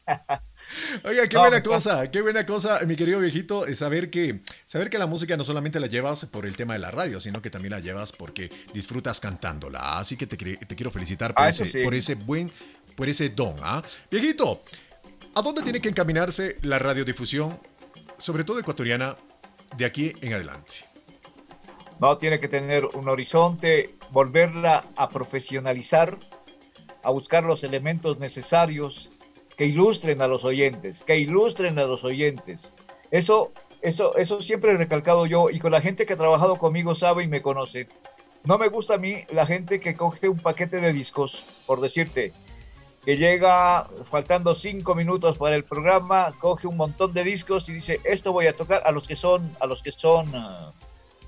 A: Oiga, qué buena cosa, qué buena cosa, mi querido viejito, es saber que, saber que la música no solamente la llevas por el tema de la radio, sino que también la llevas porque disfrutas cantándola. Así que te, quiero felicitar por,
B: Ah,
A: ese,
B: sí.
A: por ese buen, por ese don. ¿ah? Viejito, ¿a dónde tiene que encaminarse la radiodifusión, sobre todo ecuatoriana, de aquí en adelante?
B: No, tiene que tener un horizonte, volverla a profesionalizar, a buscar los elementos necesarios que ilustren a los oyentes, que ilustren a los oyentes. Eso, eso, eso siempre he recalcado yo y con la gente que ha trabajado conmigo sabe y me conoce. no me gusta a mí la gente que coge un paquete de discos, por decirte, que llega faltando cinco minutos para el programa, coge un montón de discos y dice, esto voy a tocar a los que son, a los que son, uh,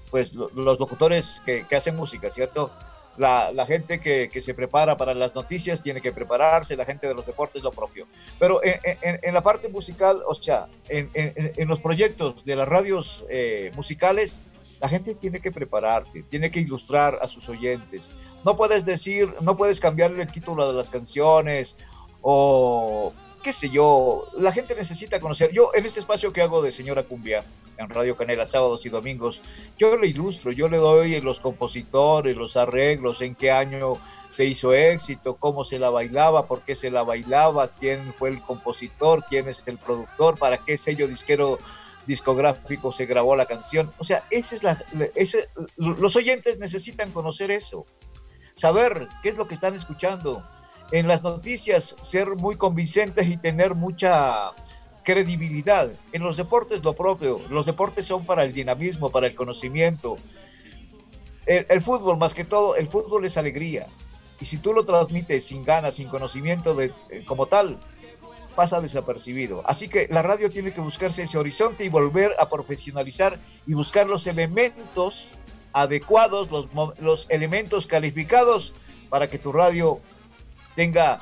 B: pues lo, los locutores que, que, hacen música, ¿cierto? La, la gente que, que, se prepara para las noticias tiene que prepararse, la gente de los deportes lo propio. Pero en, en, en la parte musical, o sea, en, en los proyectos de las radios eh, musicales, la gente tiene que prepararse, tiene que ilustrar a sus oyentes. No puedes decir, no puedes cambiarle el título de las canciones o qué sé yo. La gente necesita conocer. Yo en este espacio que hago de Señora Cumbia en Radio Canela sábados y domingos, yo le ilustro, yo le doy los compositores, los arreglos, en qué año se hizo éxito, cómo se la bailaba, por qué se la bailaba, quién fue el compositor, quién es el productor, para qué sello disquero discográfico se grabó la canción. O sea, esa es la, los oyentes necesitan conocer eso, saber qué es lo que están escuchando. En las noticias, ser muy convincentes y tener mucha credibilidad. En los deportes, lo propio. Los deportes son para el dinamismo, para el conocimiento. El, fútbol, más que todo, el fútbol es alegría. Y si tú lo transmites sin ganas, sin conocimiento de, como tal, pasa desapercibido. Así que la radio tiene que buscarse ese horizonte y volver a profesionalizar y buscar los elementos adecuados, los, los elementos calificados para que tu radio tenga,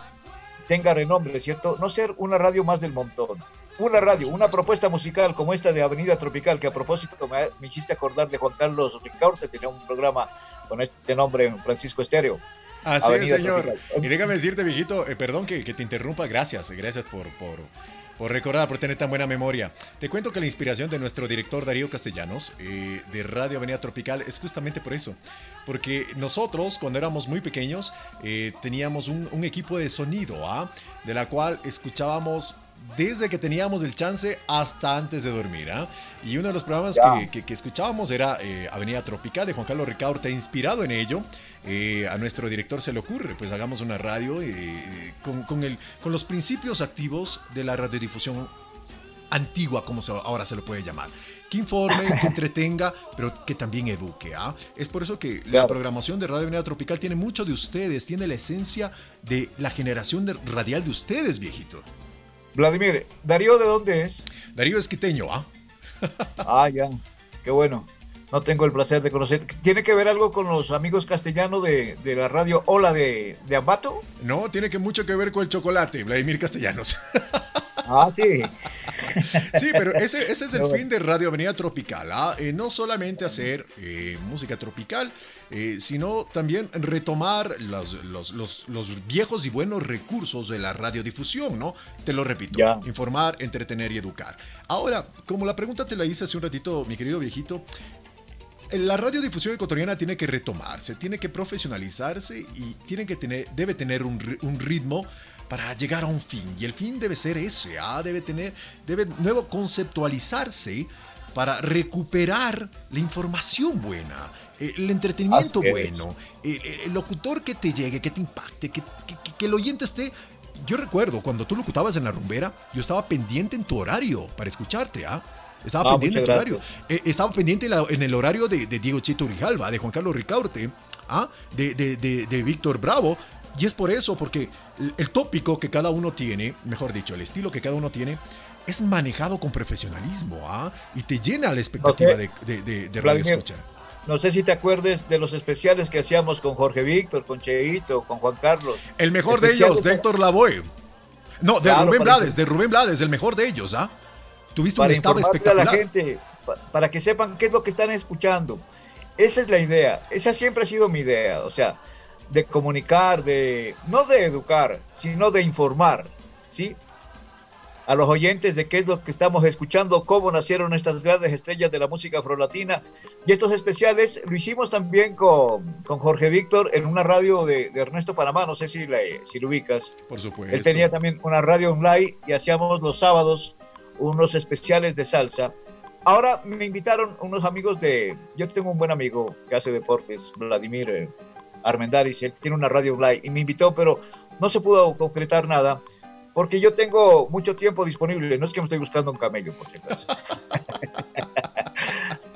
B: tenga renombre, ¿cierto? No ser una radio más del montón. Una radio, una propuesta musical como esta de Avenida Tropical, que a propósito me, me hiciste acordar de Juan Carlos Ricaurte, tenía un programa con este nombre en Francisco Estéreo.
A: Así es, señor. Tropical. Y déjame decirte, viejito, eh, perdón que, que, te interrumpa, gracias, gracias por, por, por, recordar, por tener tan buena memoria. Te cuento que la inspiración de nuestro director Darío Castellanos, eh, de Radio Avenida Tropical, es justamente por eso. Porque nosotros, cuando éramos muy pequeños, eh, teníamos un, un, equipo de sonido, ¿ah? de la cual escuchábamos desde que teníamos el chance hasta antes de dormir. ¿eh? Y uno de los programas que, que, que, escuchábamos era eh, Avenida Tropical de Juan Carlos Ricaurte, inspirado en ello. Eh, a nuestro director se le ocurre, pues hagamos una radio eh, con, con, el, con los principios activos de la radiodifusión antigua, como se, ahora se lo puede llamar. Que informe, que entretenga, pero que también eduque. ¿ah? Es por eso que claro. la programación de Radio Avenida Tropical tiene mucho de ustedes, tiene la esencia de la generación de, radial de ustedes, viejito.
B: Vladimir, ¿Darío de dónde es?
A: Darío es quiteño, ¿ah?
B: ah, ya, qué bueno. No tengo el placer de conocer. ¿Tiene que ver algo con los amigos castellanos de, de la radio Hola de, de, Ambato?
A: No, tiene que mucho que ver con el chocolate, Vladimir Castellanos.
B: Ah, sí.
A: Sí, pero ese, ese es el fin de Radio Avenida Tropical. ¿ah? Eh, no solamente hacer eh, música tropical, eh, sino también retomar los, los, los, los, viejos y buenos recursos de la radiodifusión, ¿no? Te lo repito, informar, entretener y educar. Ahora, como la pregunta te la hice hace un ratito, mi querido viejito, la radiodifusión ecuatoriana tiene que retomarse, tiene que profesionalizarse y tiene que tener, debe tener un, un ritmo para llegar a un fin. Y el fin debe ser ese, ¿ah? debe tener, debe nuevo conceptualizarse para recuperar la información buena, el entretenimiento okay. bueno, el, el, locutor que te llegue, que te impacte, que, que, que, el oyente esté... Yo recuerdo cuando tú locutabas en la rumbera, yo estaba pendiente en tu horario para escucharte, ¿ah? Estaba ah, pendiente en tu horario. Eh, estaba pendiente en, el horario de, de Diego Chito Rijalba, de Juan Carlos Ricaurte, ¿ah? de, de, de, de Víctor Bravo. Y es por eso, porque el, el tópico que cada uno tiene, mejor dicho, el estilo que cada uno tiene, es manejado con profesionalismo ¿ah? y te llena la expectativa okay. de, de, de, radio escucha.
B: No sé si te acuerdes de los especiales que hacíamos con Jorge Víctor, con Cheito, con Juan Carlos.
A: El mejor de ellos, de Héctor Lavoe. No, de claro, Rubén Blades, de Rubén Blades, el mejor de ellos, ¿ah? Tuviste
B: para
A: un estado espectacular.
B: A la gente, para que sepan qué es lo que están escuchando. Esa es la idea, esa siempre ha sido mi idea, o sea, de comunicar, de no de educar, sino de informar, ¿sí? A los oyentes de qué es lo que estamos escuchando, cómo nacieron estas grandes estrellas de la música afrolatina. Y estos especiales lo hicimos también con, con Jorge Víctor en una radio de, de, Ernesto Panamá, no sé si, la, si lo ubicas.
A: Por supuesto.
B: Él tenía también una radio online y hacíamos los sábados unos especiales de salsa. Ahora me invitaron unos amigos de... Yo tengo un buen amigo que hace deportes, Vladimir eh, Armendaris, él tiene una radio online y me invitó, pero no se pudo concretar nada porque yo tengo mucho tiempo disponible. No es que me estoy buscando un camello, por si acaso.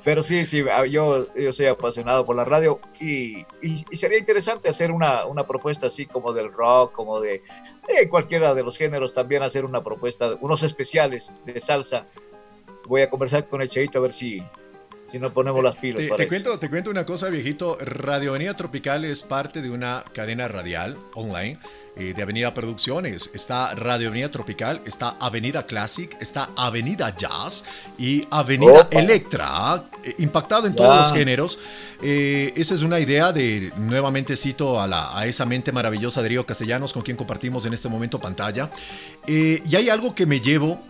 B: Pero sí, sí, ah, yo, yo soy apasionado por la radio y, sería interesante hacer una, una, propuesta así como del rock, como de, de, cualquiera de los géneros, también hacer una propuesta, unos especiales de salsa. Voy a conversar con el Cheito a ver si, si nos ponemos las pilas.
A: Te, te cuento, te cuento una cosa, viejito. Radio Avenida Tropical es parte de una cadena radial online eh, de Avenida Producciones. Está Radio Avenida Tropical, está Avenida Classic, está Avenida Jazz y Avenida Opa. Electra, eh, impactado en ya. todos los géneros. Eh, esa es una idea de, nuevamente cito a, la, a, esa mente maravillosa de Río Castellanos, con quien compartimos en este momento pantalla. Y hay algo que me llevo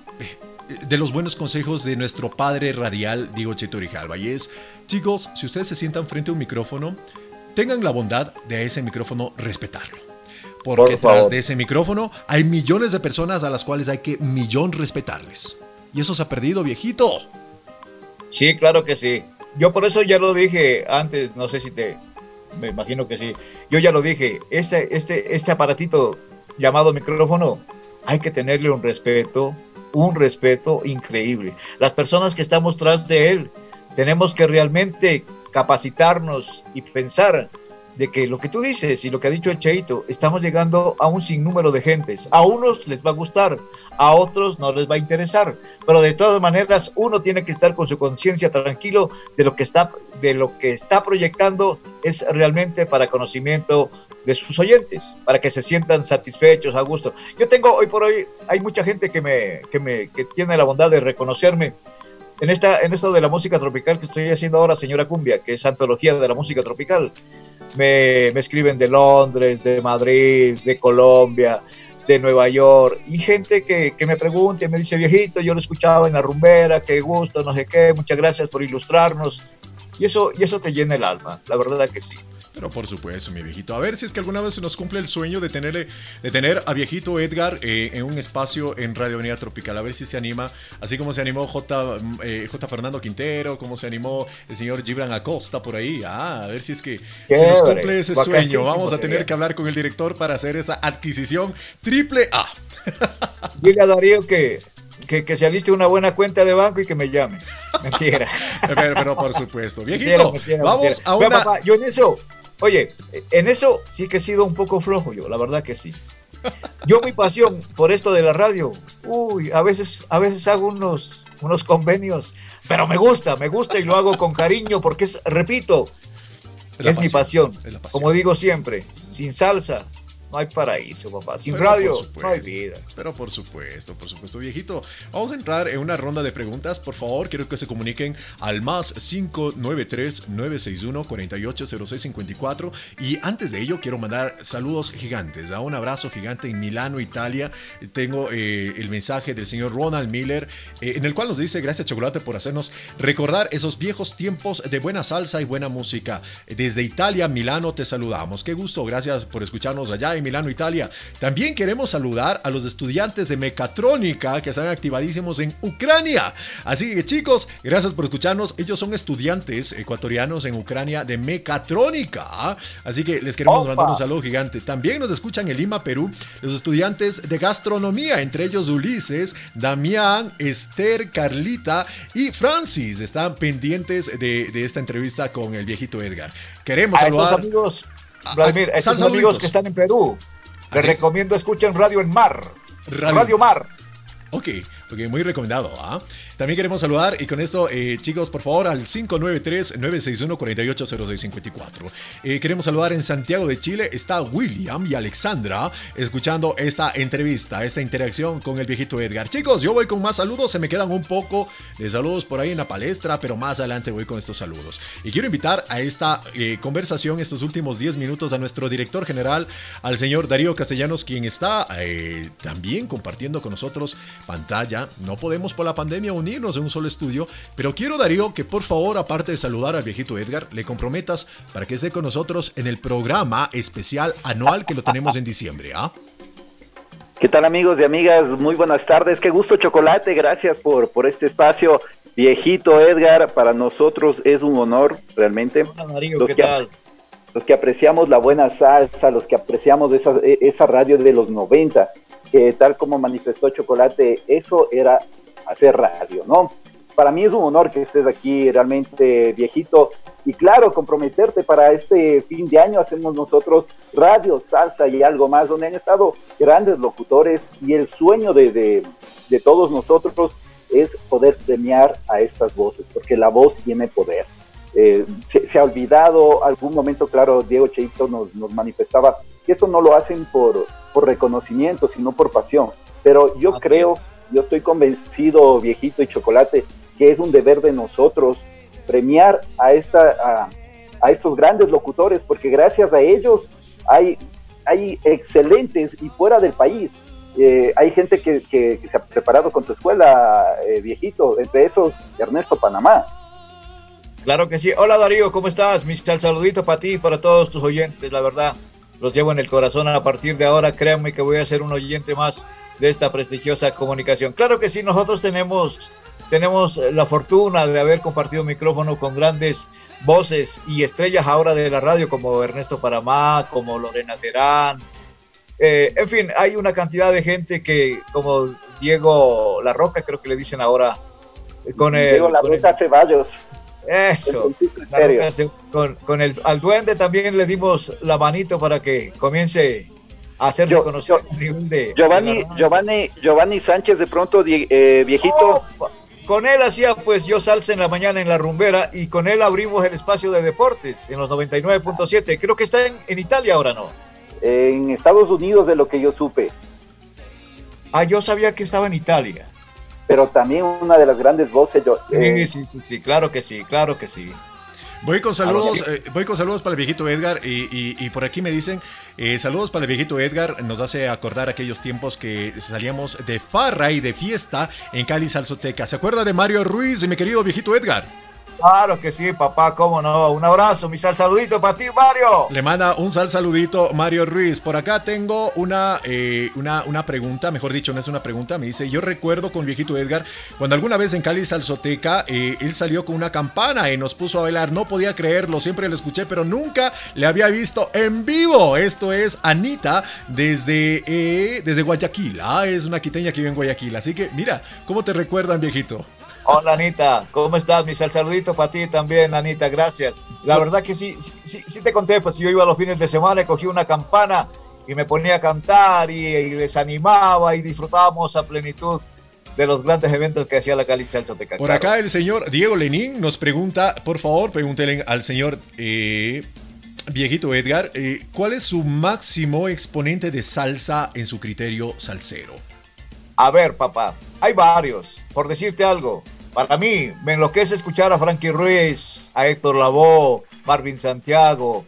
A: de los buenos consejos de nuestro padre radial, Diego Rijalba, y es, chicos, si ustedes se sientan frente a un micrófono, tengan la bondad de ese micrófono respetarlo. Porque Por tras de ese micrófono hay millones de personas a las cuales hay que millón respetarles. Y eso se ha perdido, viejito.
B: Sí, claro que sí. Yo por eso ya lo dije antes, no sé si te, me imagino que sí. Yo ya lo dije, este, este, este aparatito llamado micrófono, hay que tenerle un respeto, un respeto increíble. Las personas que estamos tras de él, tenemos que realmente capacitarnos y pensar de que lo que tú dices y lo que ha dicho el Cheito, estamos llegando a un sinnúmero de gentes. A unos les va a gustar, a otros no les va a interesar, pero de todas maneras uno tiene que estar con su conciencia tranquilo de lo que está de lo que está proyectando es realmente para conocimiento de sus oyentes, para que se sientan satisfechos, a gusto. Yo tengo hoy por hoy hay mucha gente que me que me que tiene la bondad de reconocerme en, esta, en esto de la música tropical que estoy haciendo ahora, señora Cumbia, que es antología de la música tropical. Me, me, escriben de Londres, de Madrid, de Colombia, de Nueva York, y gente que, que me pregunta y me dice, viejito, yo lo escuchaba en la rumbera, qué gusto, no sé qué, muchas gracias por ilustrarnos. Y eso, y eso te llena el alma, la verdad que sí.
A: Pero por supuesto, mi viejito. A ver si es que alguna vez se nos cumple el sueño de, tenerle, de tener a viejito Edgar eh, en un espacio en Radio Avenida Tropical. A ver si se anima, así como se animó J, eh, J. Fernando Quintero, como se animó el señor Gibran Acosta por ahí. Ah, a ver si es que se nos cumple ese sueño. Vamos a tener que hablar con el director para hacer esa adquisición triple A.
B: Dile a Darío que que, que, se aliste una buena cuenta de banco y que me llame. Mentira.
A: pero, pero, por supuesto. Viejito, mentira, mentira, vamos mentira. a una...
B: Pero, papá, yo en eso, oye, en eso sí que he sido un poco flojo yo, la verdad que sí. Yo mi pasión por esto de la radio, uy, a veces, a veces hago unos, unos convenios, pero me gusta, me gusta y lo hago con cariño porque es, repito, es, es pasión, mi pasión. Es pasión. Como digo siempre, sin salsa, no hay paraíso, papá. Sin Pero radio no hay vida.
A: Pero por supuesto, por supuesto, viejito. Vamos a entrar en una ronda de preguntas. Por favor, quiero que se comuniquen al más 593-961-480654. Y antes de ello, quiero mandar saludos gigantes. A un abrazo gigante en Milano, Italia. Tengo eh, el mensaje del señor Ronald Miller, eh, en el cual nos dice: Gracias, Chocolate, por hacernos recordar esos viejos tiempos de buena salsa y buena música. Desde Italia, Milano, te saludamos. Qué gusto, gracias por escucharnos allá Milano, Italia. También queremos saludar a los estudiantes de mecatrónica que están activadísimos en Ucrania. Así que chicos, gracias por escucharnos. Ellos son estudiantes ecuatorianos en Ucrania de mecatrónica. Así que les queremos Opa. mandar un saludo gigante. También nos escuchan en Lima, Perú, los estudiantes de gastronomía, entre ellos Ulises, Damián, Esther, Carlita y Francis. Están pendientes de, de esta entrevista con el viejito Edgar. Queremos
B: a
A: saludar.
B: amigos Vladimir, a estos amigos que están en Perú, les recomiendo escuchen Radio en Mar. Radio, Radio Mar.
A: Ok, muy recomendado. ¿ah? También queremos saludar y con esto, eh, chicos, por favor, al 593-961-480654. Eh, queremos saludar en Santiago de Chile. Está William y Alexandra escuchando esta entrevista, esta interacción con el viejito Edgar. Chicos, yo voy con más saludos. Se me quedan un poco de saludos por ahí en la palestra, pero más adelante voy con estos saludos. Y quiero invitar a esta eh, conversación, estos últimos 10 minutos, a nuestro director general, al señor Darío Castellanos, quien está eh, también compartiendo con nosotros pantalla. No podemos por la pandemia unirnos en un solo estudio, pero quiero Darío que por favor, aparte de saludar al viejito Edgar, le comprometas para que esté con nosotros en el programa especial anual que lo tenemos en diciembre, ¿ah?
H: ¿Qué tal amigos y amigas? Muy buenas tardes, qué gusto chocolate, gracias por, por este espacio. Viejito Edgar, para nosotros es un honor realmente.
B: Hola, Darío, los, ¿qué que, tal?
H: los que apreciamos la buena salsa, los que apreciamos esa, esa radio de los 90, que tal como manifestó Chocolate, eso era hacer radio, ¿no? para mí es un honor que estés aquí realmente viejito y claro, comprometerte para este fin de año hacemos nosotros radio, salsa y algo más, donde han estado grandes locutores y el sueño de, de, todos nosotros es poder premiar a estas voces, porque la voz tiene poder. Eh, se, se, ha olvidado algún momento, claro, Diego Cheito nos, nos, manifestaba que esto no lo hacen por, por reconocimiento, sino por pasión. Pero yo Así creo, es. yo estoy convencido, viejito y chocolate, que es un deber de nosotros premiar a, esta, a, a estos grandes locutores, porque gracias a ellos hay, hay excelentes y fuera del país. Eh, hay gente que, que, que, se ha preparado con tu escuela, eh, viejito, entre esos Ernesto Panamá.
B: Claro que sí. Hola Darío, ¿cómo estás? Mi saludito para ti y para todos tus oyentes, la verdad, los llevo en el corazón a partir de ahora. Créanme que voy a ser un oyente más de esta prestigiosa comunicación. Claro que sí, nosotros tenemos, tenemos la fortuna de haber compartido micrófono con grandes voces y estrellas ahora de la radio como Ernesto Paramá, como Lorena Terán. Eh, en fin, hay una cantidad de gente que, como Diego La Roca, creo que le dicen ahora, con el,
H: Diego La Roca Ceballos.
B: Eso, con, con, el al duende también le dimos la manito para que comience a hacerse yo, conocer
H: yo, de, Giovanni, de Giovanni, Giovanni Sánchez de pronto eh, viejito.
B: Oh, con él hacía pues yo salsa en la mañana en la rumbera y con él abrimos el espacio de deportes en los 99.7. Creo que está en, en Italia ahora, ¿no?
H: En Estados Unidos de lo que yo supe.
B: Ah, yo sabía que estaba en Italia
H: pero también una de las grandes voces. Yo,
B: sí, eh, sí, sí, sí, claro que sí, claro que sí.
A: Voy con saludos, eh, voy con saludos para el viejito Edgar y, y, y por aquí me dicen eh, saludos para el viejito Edgar, nos hace acordar aquellos tiempos que salíamos de farra y de fiesta en Cali Salzoteca. ¿Se acuerda de Mario Ruiz, mi querido viejito Edgar?
B: Claro que sí, papá, cómo no. Un abrazo, mi sal saludito para ti, Mario.
A: Le manda un sal saludito Mario Ruiz. Por acá tengo una, eh, una, una pregunta, mejor dicho, no es una pregunta. Me dice: Yo recuerdo con viejito Edgar, cuando alguna vez en Cali Salzoteca, eh, él salió con una campana y nos puso a bailar. No podía creerlo, siempre lo escuché, pero nunca le había visto en vivo. Esto es Anita desde, eh, desde Guayaquil. Ah, es una quiteña que vive en Guayaquil. Así que, mira, ¿cómo te recuerdan, viejito?
B: Hola Anita, ¿cómo estás? Mi saludito para ti también, Anita, gracias. La verdad que sí, sí, sí te conté, pues yo iba los fines de semana, cogí una campana y me ponía a cantar y, y les animaba y disfrutábamos a plenitud de los grandes eventos que hacía la Cali Salzoteca.
A: Por acá el señor Diego Lenín nos pregunta, por favor, pregúntenle al señor eh, viejito Edgar, eh, ¿cuál es su máximo exponente de salsa en su criterio salsero?
B: A ver, papá, hay varios. Por decirte algo, para mí me enloquece escuchar a Frankie Ruiz, a Héctor Lavoe, Marvin Santiago,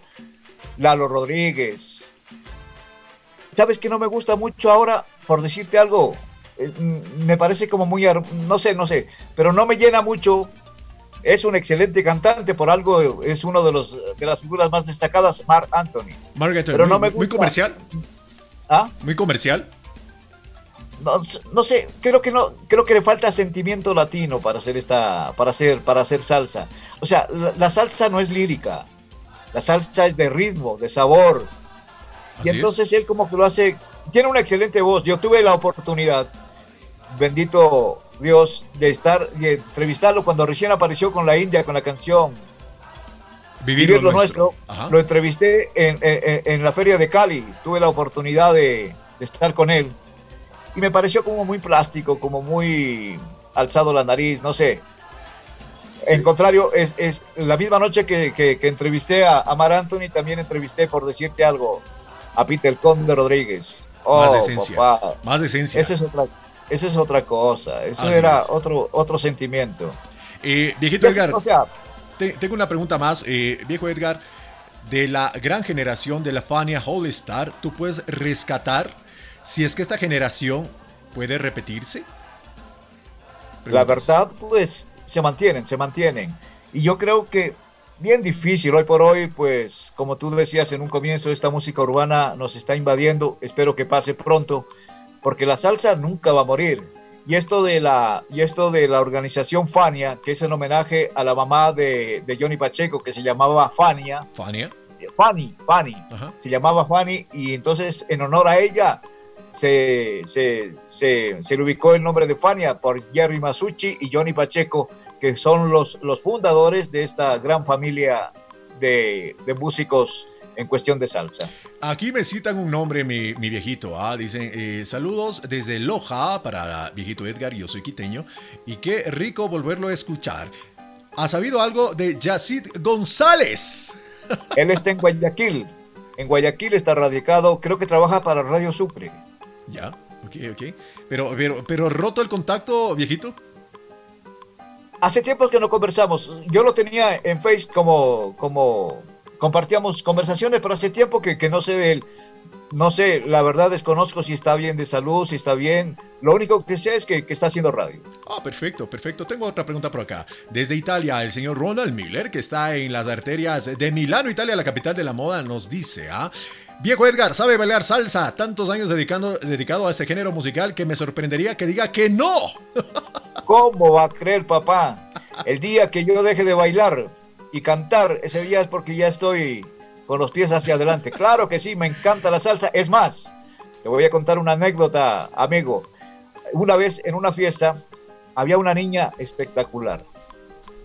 B: Lalo Rodríguez. ¿Sabes que no me gusta mucho ahora? Por decirte algo, eh, me parece como muy, no sé, no sé, pero no me llena mucho. Es un excelente cantante, por algo es uno de los de las figuras más destacadas, Mark Anthony.
A: Mark Anthony, pero no muy, me gusta. muy comercial.
B: ¿Ah?
A: Muy comercial.
B: No, no, sé, creo que no, creo que le falta sentimiento latino para hacer esta, para hacer, para hacer salsa. O sea, la, la salsa no es lírica, la salsa es de ritmo, de sabor. Así y entonces es. él como que lo hace, tiene una excelente voz. Yo tuve la oportunidad, bendito Dios, de estar, de entrevistarlo cuando recién apareció con la India, con la canción
A: Vivir, Vivir lo,
B: nuestro. nuestro. Lo entrevisté en, en, en, la feria de Cali, tuve la oportunidad de, de estar con él y me pareció como muy plástico, como muy alzado la nariz, no sé. En contrario, es, es, la misma noche que, que, que entrevisté a, a, Mar Anthony, también entrevisté, por decirte algo, a Peter Conde Rodríguez.
A: Oh, más de esencia. Papá. Más de esencia.
B: Esa es otra, esa es otra cosa. Eso Así era otro, otro sentimiento.
A: Eh, viejito Edgar, o sea, te, tengo una pregunta más. Eh, viejo Edgar, de la gran generación de la Fania All Star, ¿tú puedes rescatar si es que esta generación puede repetirse.
B: La verdad, pues se mantienen, se mantienen. Y yo creo que bien difícil hoy por hoy, pues como tú decías en un comienzo, esta música urbana nos está invadiendo. Espero que pase pronto, porque la salsa nunca va a morir. Y esto de la, y esto de la organización Fania, que es en homenaje a la mamá de, de Johnny Pacheco, que se llamaba Fania.
A: Fania.
B: Fanny, Fanny. Se llamaba Fanny, y entonces en honor a ella se, se, se, se le ubicó el nombre de Fania por Jerry Masucci y Johnny Pacheco, que son los, los fundadores de esta gran familia de, de músicos en cuestión de salsa.
A: Aquí me citan un nombre, mi, mi viejito. ¿ah? Dicen, eh, saludos desde Loja para viejito Edgar, yo soy quiteño. Y qué rico volverlo a escuchar. ¿Ha sabido algo de Yacid González?
B: Él está en Guayaquil. En Guayaquil está radicado, creo que trabaja para Radio Sucre.
A: Ya, ok, ok. Pero, pero, pero roto el contacto, viejito.
B: Hace tiempo que no conversamos. Yo lo tenía en Face como, como compartíamos conversaciones, pero hace tiempo que, que no sé de él. No sé, la verdad desconozco si está bien de salud, si está bien. Lo único que sé es que, que está haciendo radio.
A: Ah, perfecto, perfecto. Tengo otra pregunta por acá. Desde Italia, el señor Ronald Miller, que está en las arterias de Milano, Italia, la capital de la moda, nos dice, ¿ah? Viejo Edgar, sabe bailar salsa, tantos años dedicando, dedicado a este género musical que me sorprendería que diga que no.
B: ¿Cómo va a creer, papá? El día que yo deje de bailar y cantar, ese día es porque ya estoy con los pies hacia adelante. Claro que sí, me encanta la salsa. Es más, te voy a contar una anécdota, amigo. Una vez en una fiesta había una niña espectacular.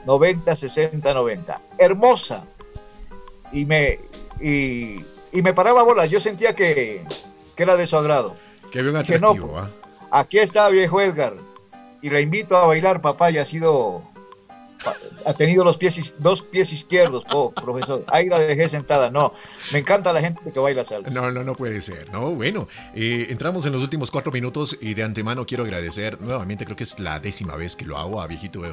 B: 90, 60, 90. Hermosa. Y me, y, y me paraba bolas. Yo sentía que, que era de su agrado.
A: Que había un
B: no,
A: atractivo, ¿ah?
B: Aquí está viejo Edgar. Y la invito a bailar, papá, y ha sido. Ha tenido los pies, dos pies izquierdos, profesor. Ahí la dejé sentada. No, me encanta la gente que baila salsa.
A: No, no, no puede ser. No, bueno, eh, entramos en los últimos cuatro minutos y de antemano quiero agradecer nuevamente, creo que es la décima vez que lo hago a viejito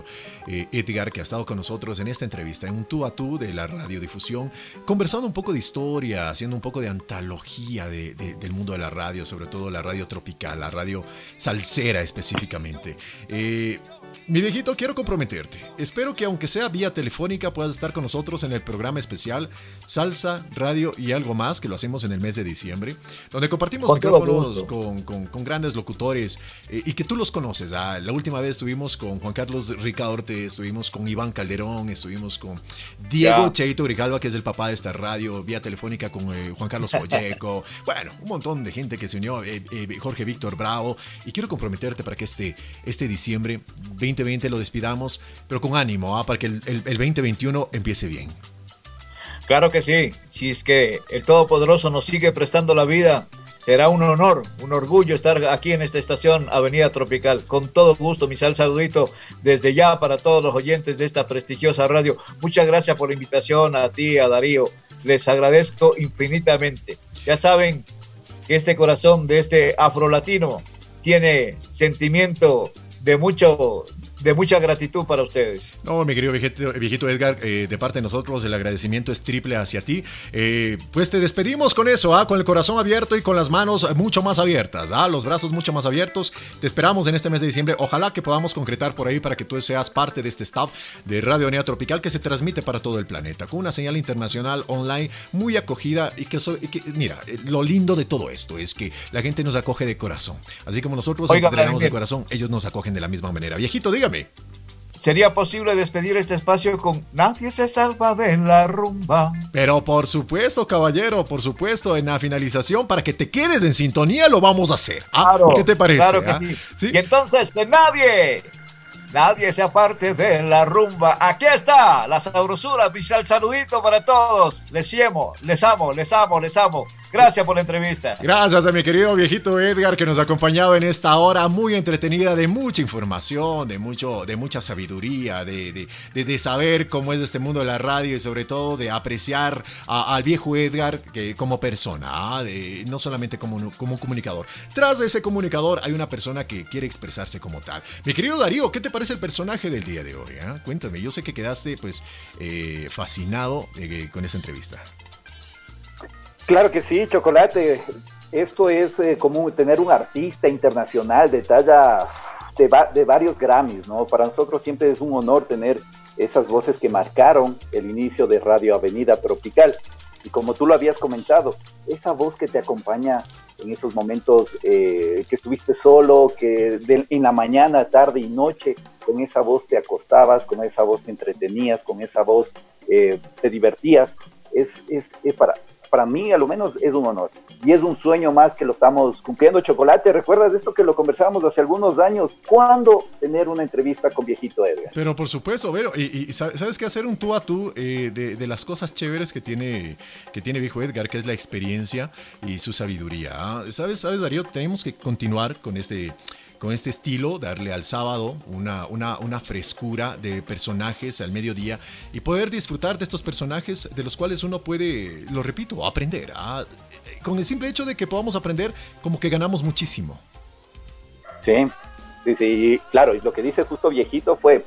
A: eh, Edgar, que ha estado con nosotros en esta entrevista, en un tú a tú de la radiodifusión, conversando un poco de historia, haciendo un poco de antología de- de- del mundo de la radio, sobre todo la radio tropical, la radio salsera específicamente. Eh, mi viejito, quiero comprometerte. Espero que aunque sea vía telefónica puedas estar con nosotros en el programa especial Salsa, Radio y algo más que lo hacemos en el mes de diciembre, donde compartimos
B: Con
A: micrófonos con, con- con grandes locutores eh, y que tú los conoces. ah. La última vez estuvimos con Juan Carlos Ricaurte, estuvimos con Iván Calderón, estuvimos con Diego
B: Ya.
A: Cheito Grijalva, que es el papá de esta radio, vía telefónica con eh, Juan Carlos Folleco. bueno, un montón de gente que se unió, eh, eh, Jorge Víctor Bravo. Y quiero comprometerte para que este, este diciembre 2020 lo despidamos, pero con ánimo, ah, para que el, el- el 2021 empiece bien.
B: Claro que sí. Si es que el Todopoderoso nos sigue prestando la vida, será un honor, un orgullo estar aquí en esta estación Avenida Tropical. Con todo gusto, mi sal saludito desde ya para todos los oyentes de esta prestigiosa radio. Muchas gracias por la invitación a ti, a Darío. Les agradezco infinitamente. Ya saben que este corazón de este afrolatino tiene sentimiento de mucho de mucha gratitud para ustedes.
A: No, mi querido viejito, viejito Edgar, eh, de parte de nosotros el agradecimiento es triple hacia ti. Eh, pues te despedimos con eso, ¿ah? con el corazón abierto y con las manos mucho más abiertas, ¿ah? los brazos mucho más abiertos. Te esperamos en este mes de diciembre. Ojalá que podamos concretar por ahí para que tú seas parte de este staff de Radio Unidad Tropical que se transmite para todo el planeta, con una señal internacional online muy acogida y que, so- y que, mira, eh, lo lindo de todo esto es que la gente nos acoge de corazón. Así como nosotros
B: Oiga,
A: entregamos de
B: Vladimir.
A: corazón, ellos nos acogen de la misma manera. Viejito, dígame.
B: ¿Sería posible despedir este espacio con Nadie se salva de la rumba?
A: Pero por supuesto, caballero, por supuesto, en la finalización, para que te quedes en sintonía, lo vamos a hacer. ¿ah? ¿Qué te parece?
B: Claro que
A: ah?
B: sí. Y entonces, que nadie, nadie se aparte de la rumba. Aquí está la sabrosura, mi sal saludito para todos. Les amo, les amo, les amo, les amo. Gracias por la entrevista.
A: Gracias a mi querido viejito Edgar que nos ha acompañado en esta hora muy entretenida de mucha información, de, mucho, de mucha sabiduría, de, de- de- saber cómo es este mundo de la radio y sobre todo de apreciar al viejo Edgar que, como persona, ¿ah? de- no solamente como, como un comunicador. Tras ese comunicador hay una persona que quiere expresarse como tal. Mi querido Darío, ¿qué te parece el personaje del día de hoy? ah? Cuéntame, yo sé que quedaste pues eh, fascinado eh, con esta entrevista.
H: Claro que sí, Chocolate. Esto es eh, como tener un artista internacional de talla de varios Grammys, ¿no? Para nosotros siempre es un honor tener esas voces que marcaron el inicio de Radio Avenida Tropical. Y como tú lo habías comentado, esa voz que te acompaña en esos momentos eh, que estuviste solo, que de- en la mañana, tarde y noche, con esa voz te acostabas, con esa voz te entretenías, con esa voz eh, te divertías, es, es, es para, para mí a lo menos es un honor. Y es un sueño más que lo estamos cumpliendo. Chocolate, ¿recuerdas esto que lo conversábamos hace algunos años? ¿Cuándo tener una entrevista con viejito Edgar?
A: Pero por supuesto, Vero, y, sabes que hacer un tú a tú eh, de, de, las cosas chéveres que tiene, que tiene viejo Edgar, que es la experiencia y su sabiduría. ¿ah? ¿Sabes, sabes, Darío? Tenemos que continuar con este con este estilo, darle al sábado una, una, una, frescura de personajes al mediodía y poder disfrutar de estos personajes de los cuales uno puede, lo repito, aprender. ¿ah? Con el simple hecho de que podamos aprender, como que ganamos muchísimo.
H: Sí, sí, sí, claro, y lo que dice justo viejito fue,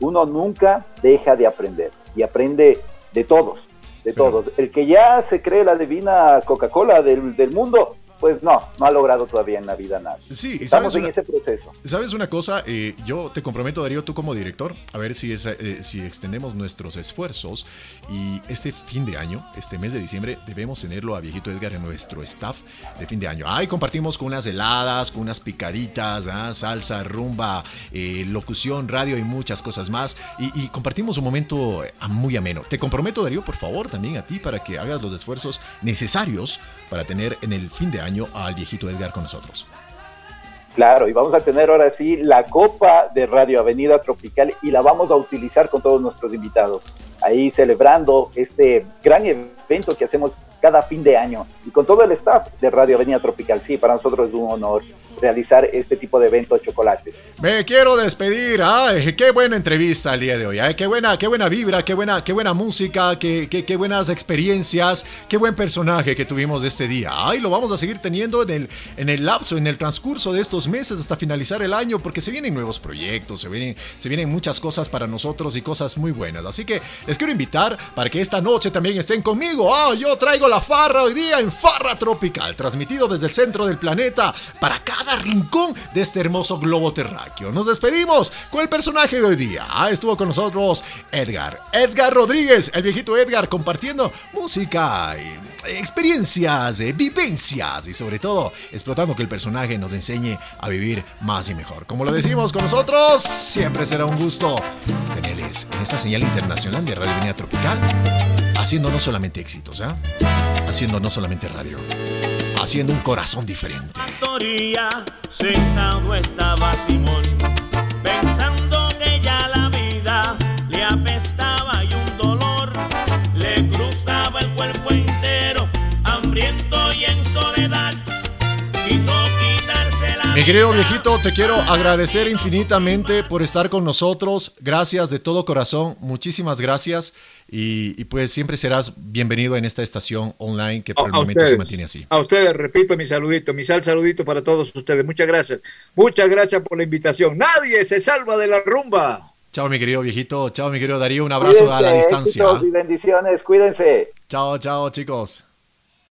H: uno nunca deja de aprender y aprende de todos, de todos. El que ya se cree la divina Coca-Cola del, del mundo, pues no, no ha logrado todavía en la vida nada.
A: Sí,
H: estamos en ese proceso.
A: ¿Sabes una cosa? Eh, yo te comprometo, Darío, tú como director, a ver si, es, eh, si extendemos nuestros esfuerzos y este fin de año, este mes de diciembre, debemos tenerlo a Viejito Edgar en nuestro staff de fin de año. Ahí compartimos con unas heladas, con unas picaditas, ¿ah? salsa, rumba, eh, locución, radio y muchas cosas más. Y, y compartimos un momento muy ameno. Te comprometo, Darío, por favor, también a ti para que hagas los esfuerzos necesarios para tener en el fin de año al viejito Edgar con nosotros.
H: Claro, y vamos a tener ahora sí la copa de Radio Avenida Tropical y la vamos a utilizar con todos nuestros invitados. Ahí celebrando este gran evento que hacemos cada fin de año y con todo el staff de Radio Avenida Tropical. Sí, para nosotros es un honor realizar este tipo de eventos chocolates.
A: Me quiero despedir. Ay, qué buena entrevista el día de hoy. Ay, qué buena, qué buena vibra, qué buena, qué buena música, qué, qué, buenas experiencias, qué buen personaje que tuvimos este día. Ay, lo vamos a seguir teniendo en el, en el lapso, en el transcurso de estos meses hasta finalizar el año, porque se vienen nuevos proyectos, se vienen, se vienen muchas cosas para nosotros y cosas muy buenas. Así que les quiero invitar para que esta noche también estén conmigo. Ah, yo traigo la farra hoy día en Farra Tropical, transmitido desde el centro del planeta para cada rincón de este hermoso globo terráqueo. Nos despedimos con el personaje de hoy día. Ah, estuvo con nosotros Edgar, Edgar Rodríguez, el viejito Edgar, compartiendo música y experiencias, vivencias y sobre todo explotando que el personaje nos enseñe a vivir más y mejor. Como lo decimos con nosotros, siempre será un gusto tenerles en esa señal internacional de Radio Avenida Tropical, haciendo no solamente éxitos, ¿eh? haciendo no solamente radio, haciendo un corazón diferente. Mi querido viejito, te quiero agradecer infinitamente por estar con nosotros. Gracias de todo corazón, muchísimas gracias. Y, y, pues siempre serás bienvenido en esta estación online que por el
B: a
A: momento
B: ustedes,
A: se mantiene así.
B: A ustedes, repito mi saludito, mi sal saludito para todos ustedes. Muchas gracias. Muchas gracias por la invitación. Nadie se salva de la rumba.
A: Chao, mi querido viejito. Chao, mi querido Darío. Un abrazo
H: Cuídense,
A: a la distancia.
H: éxitos y bendiciones, cuídense.
A: Chao, chao, chicos.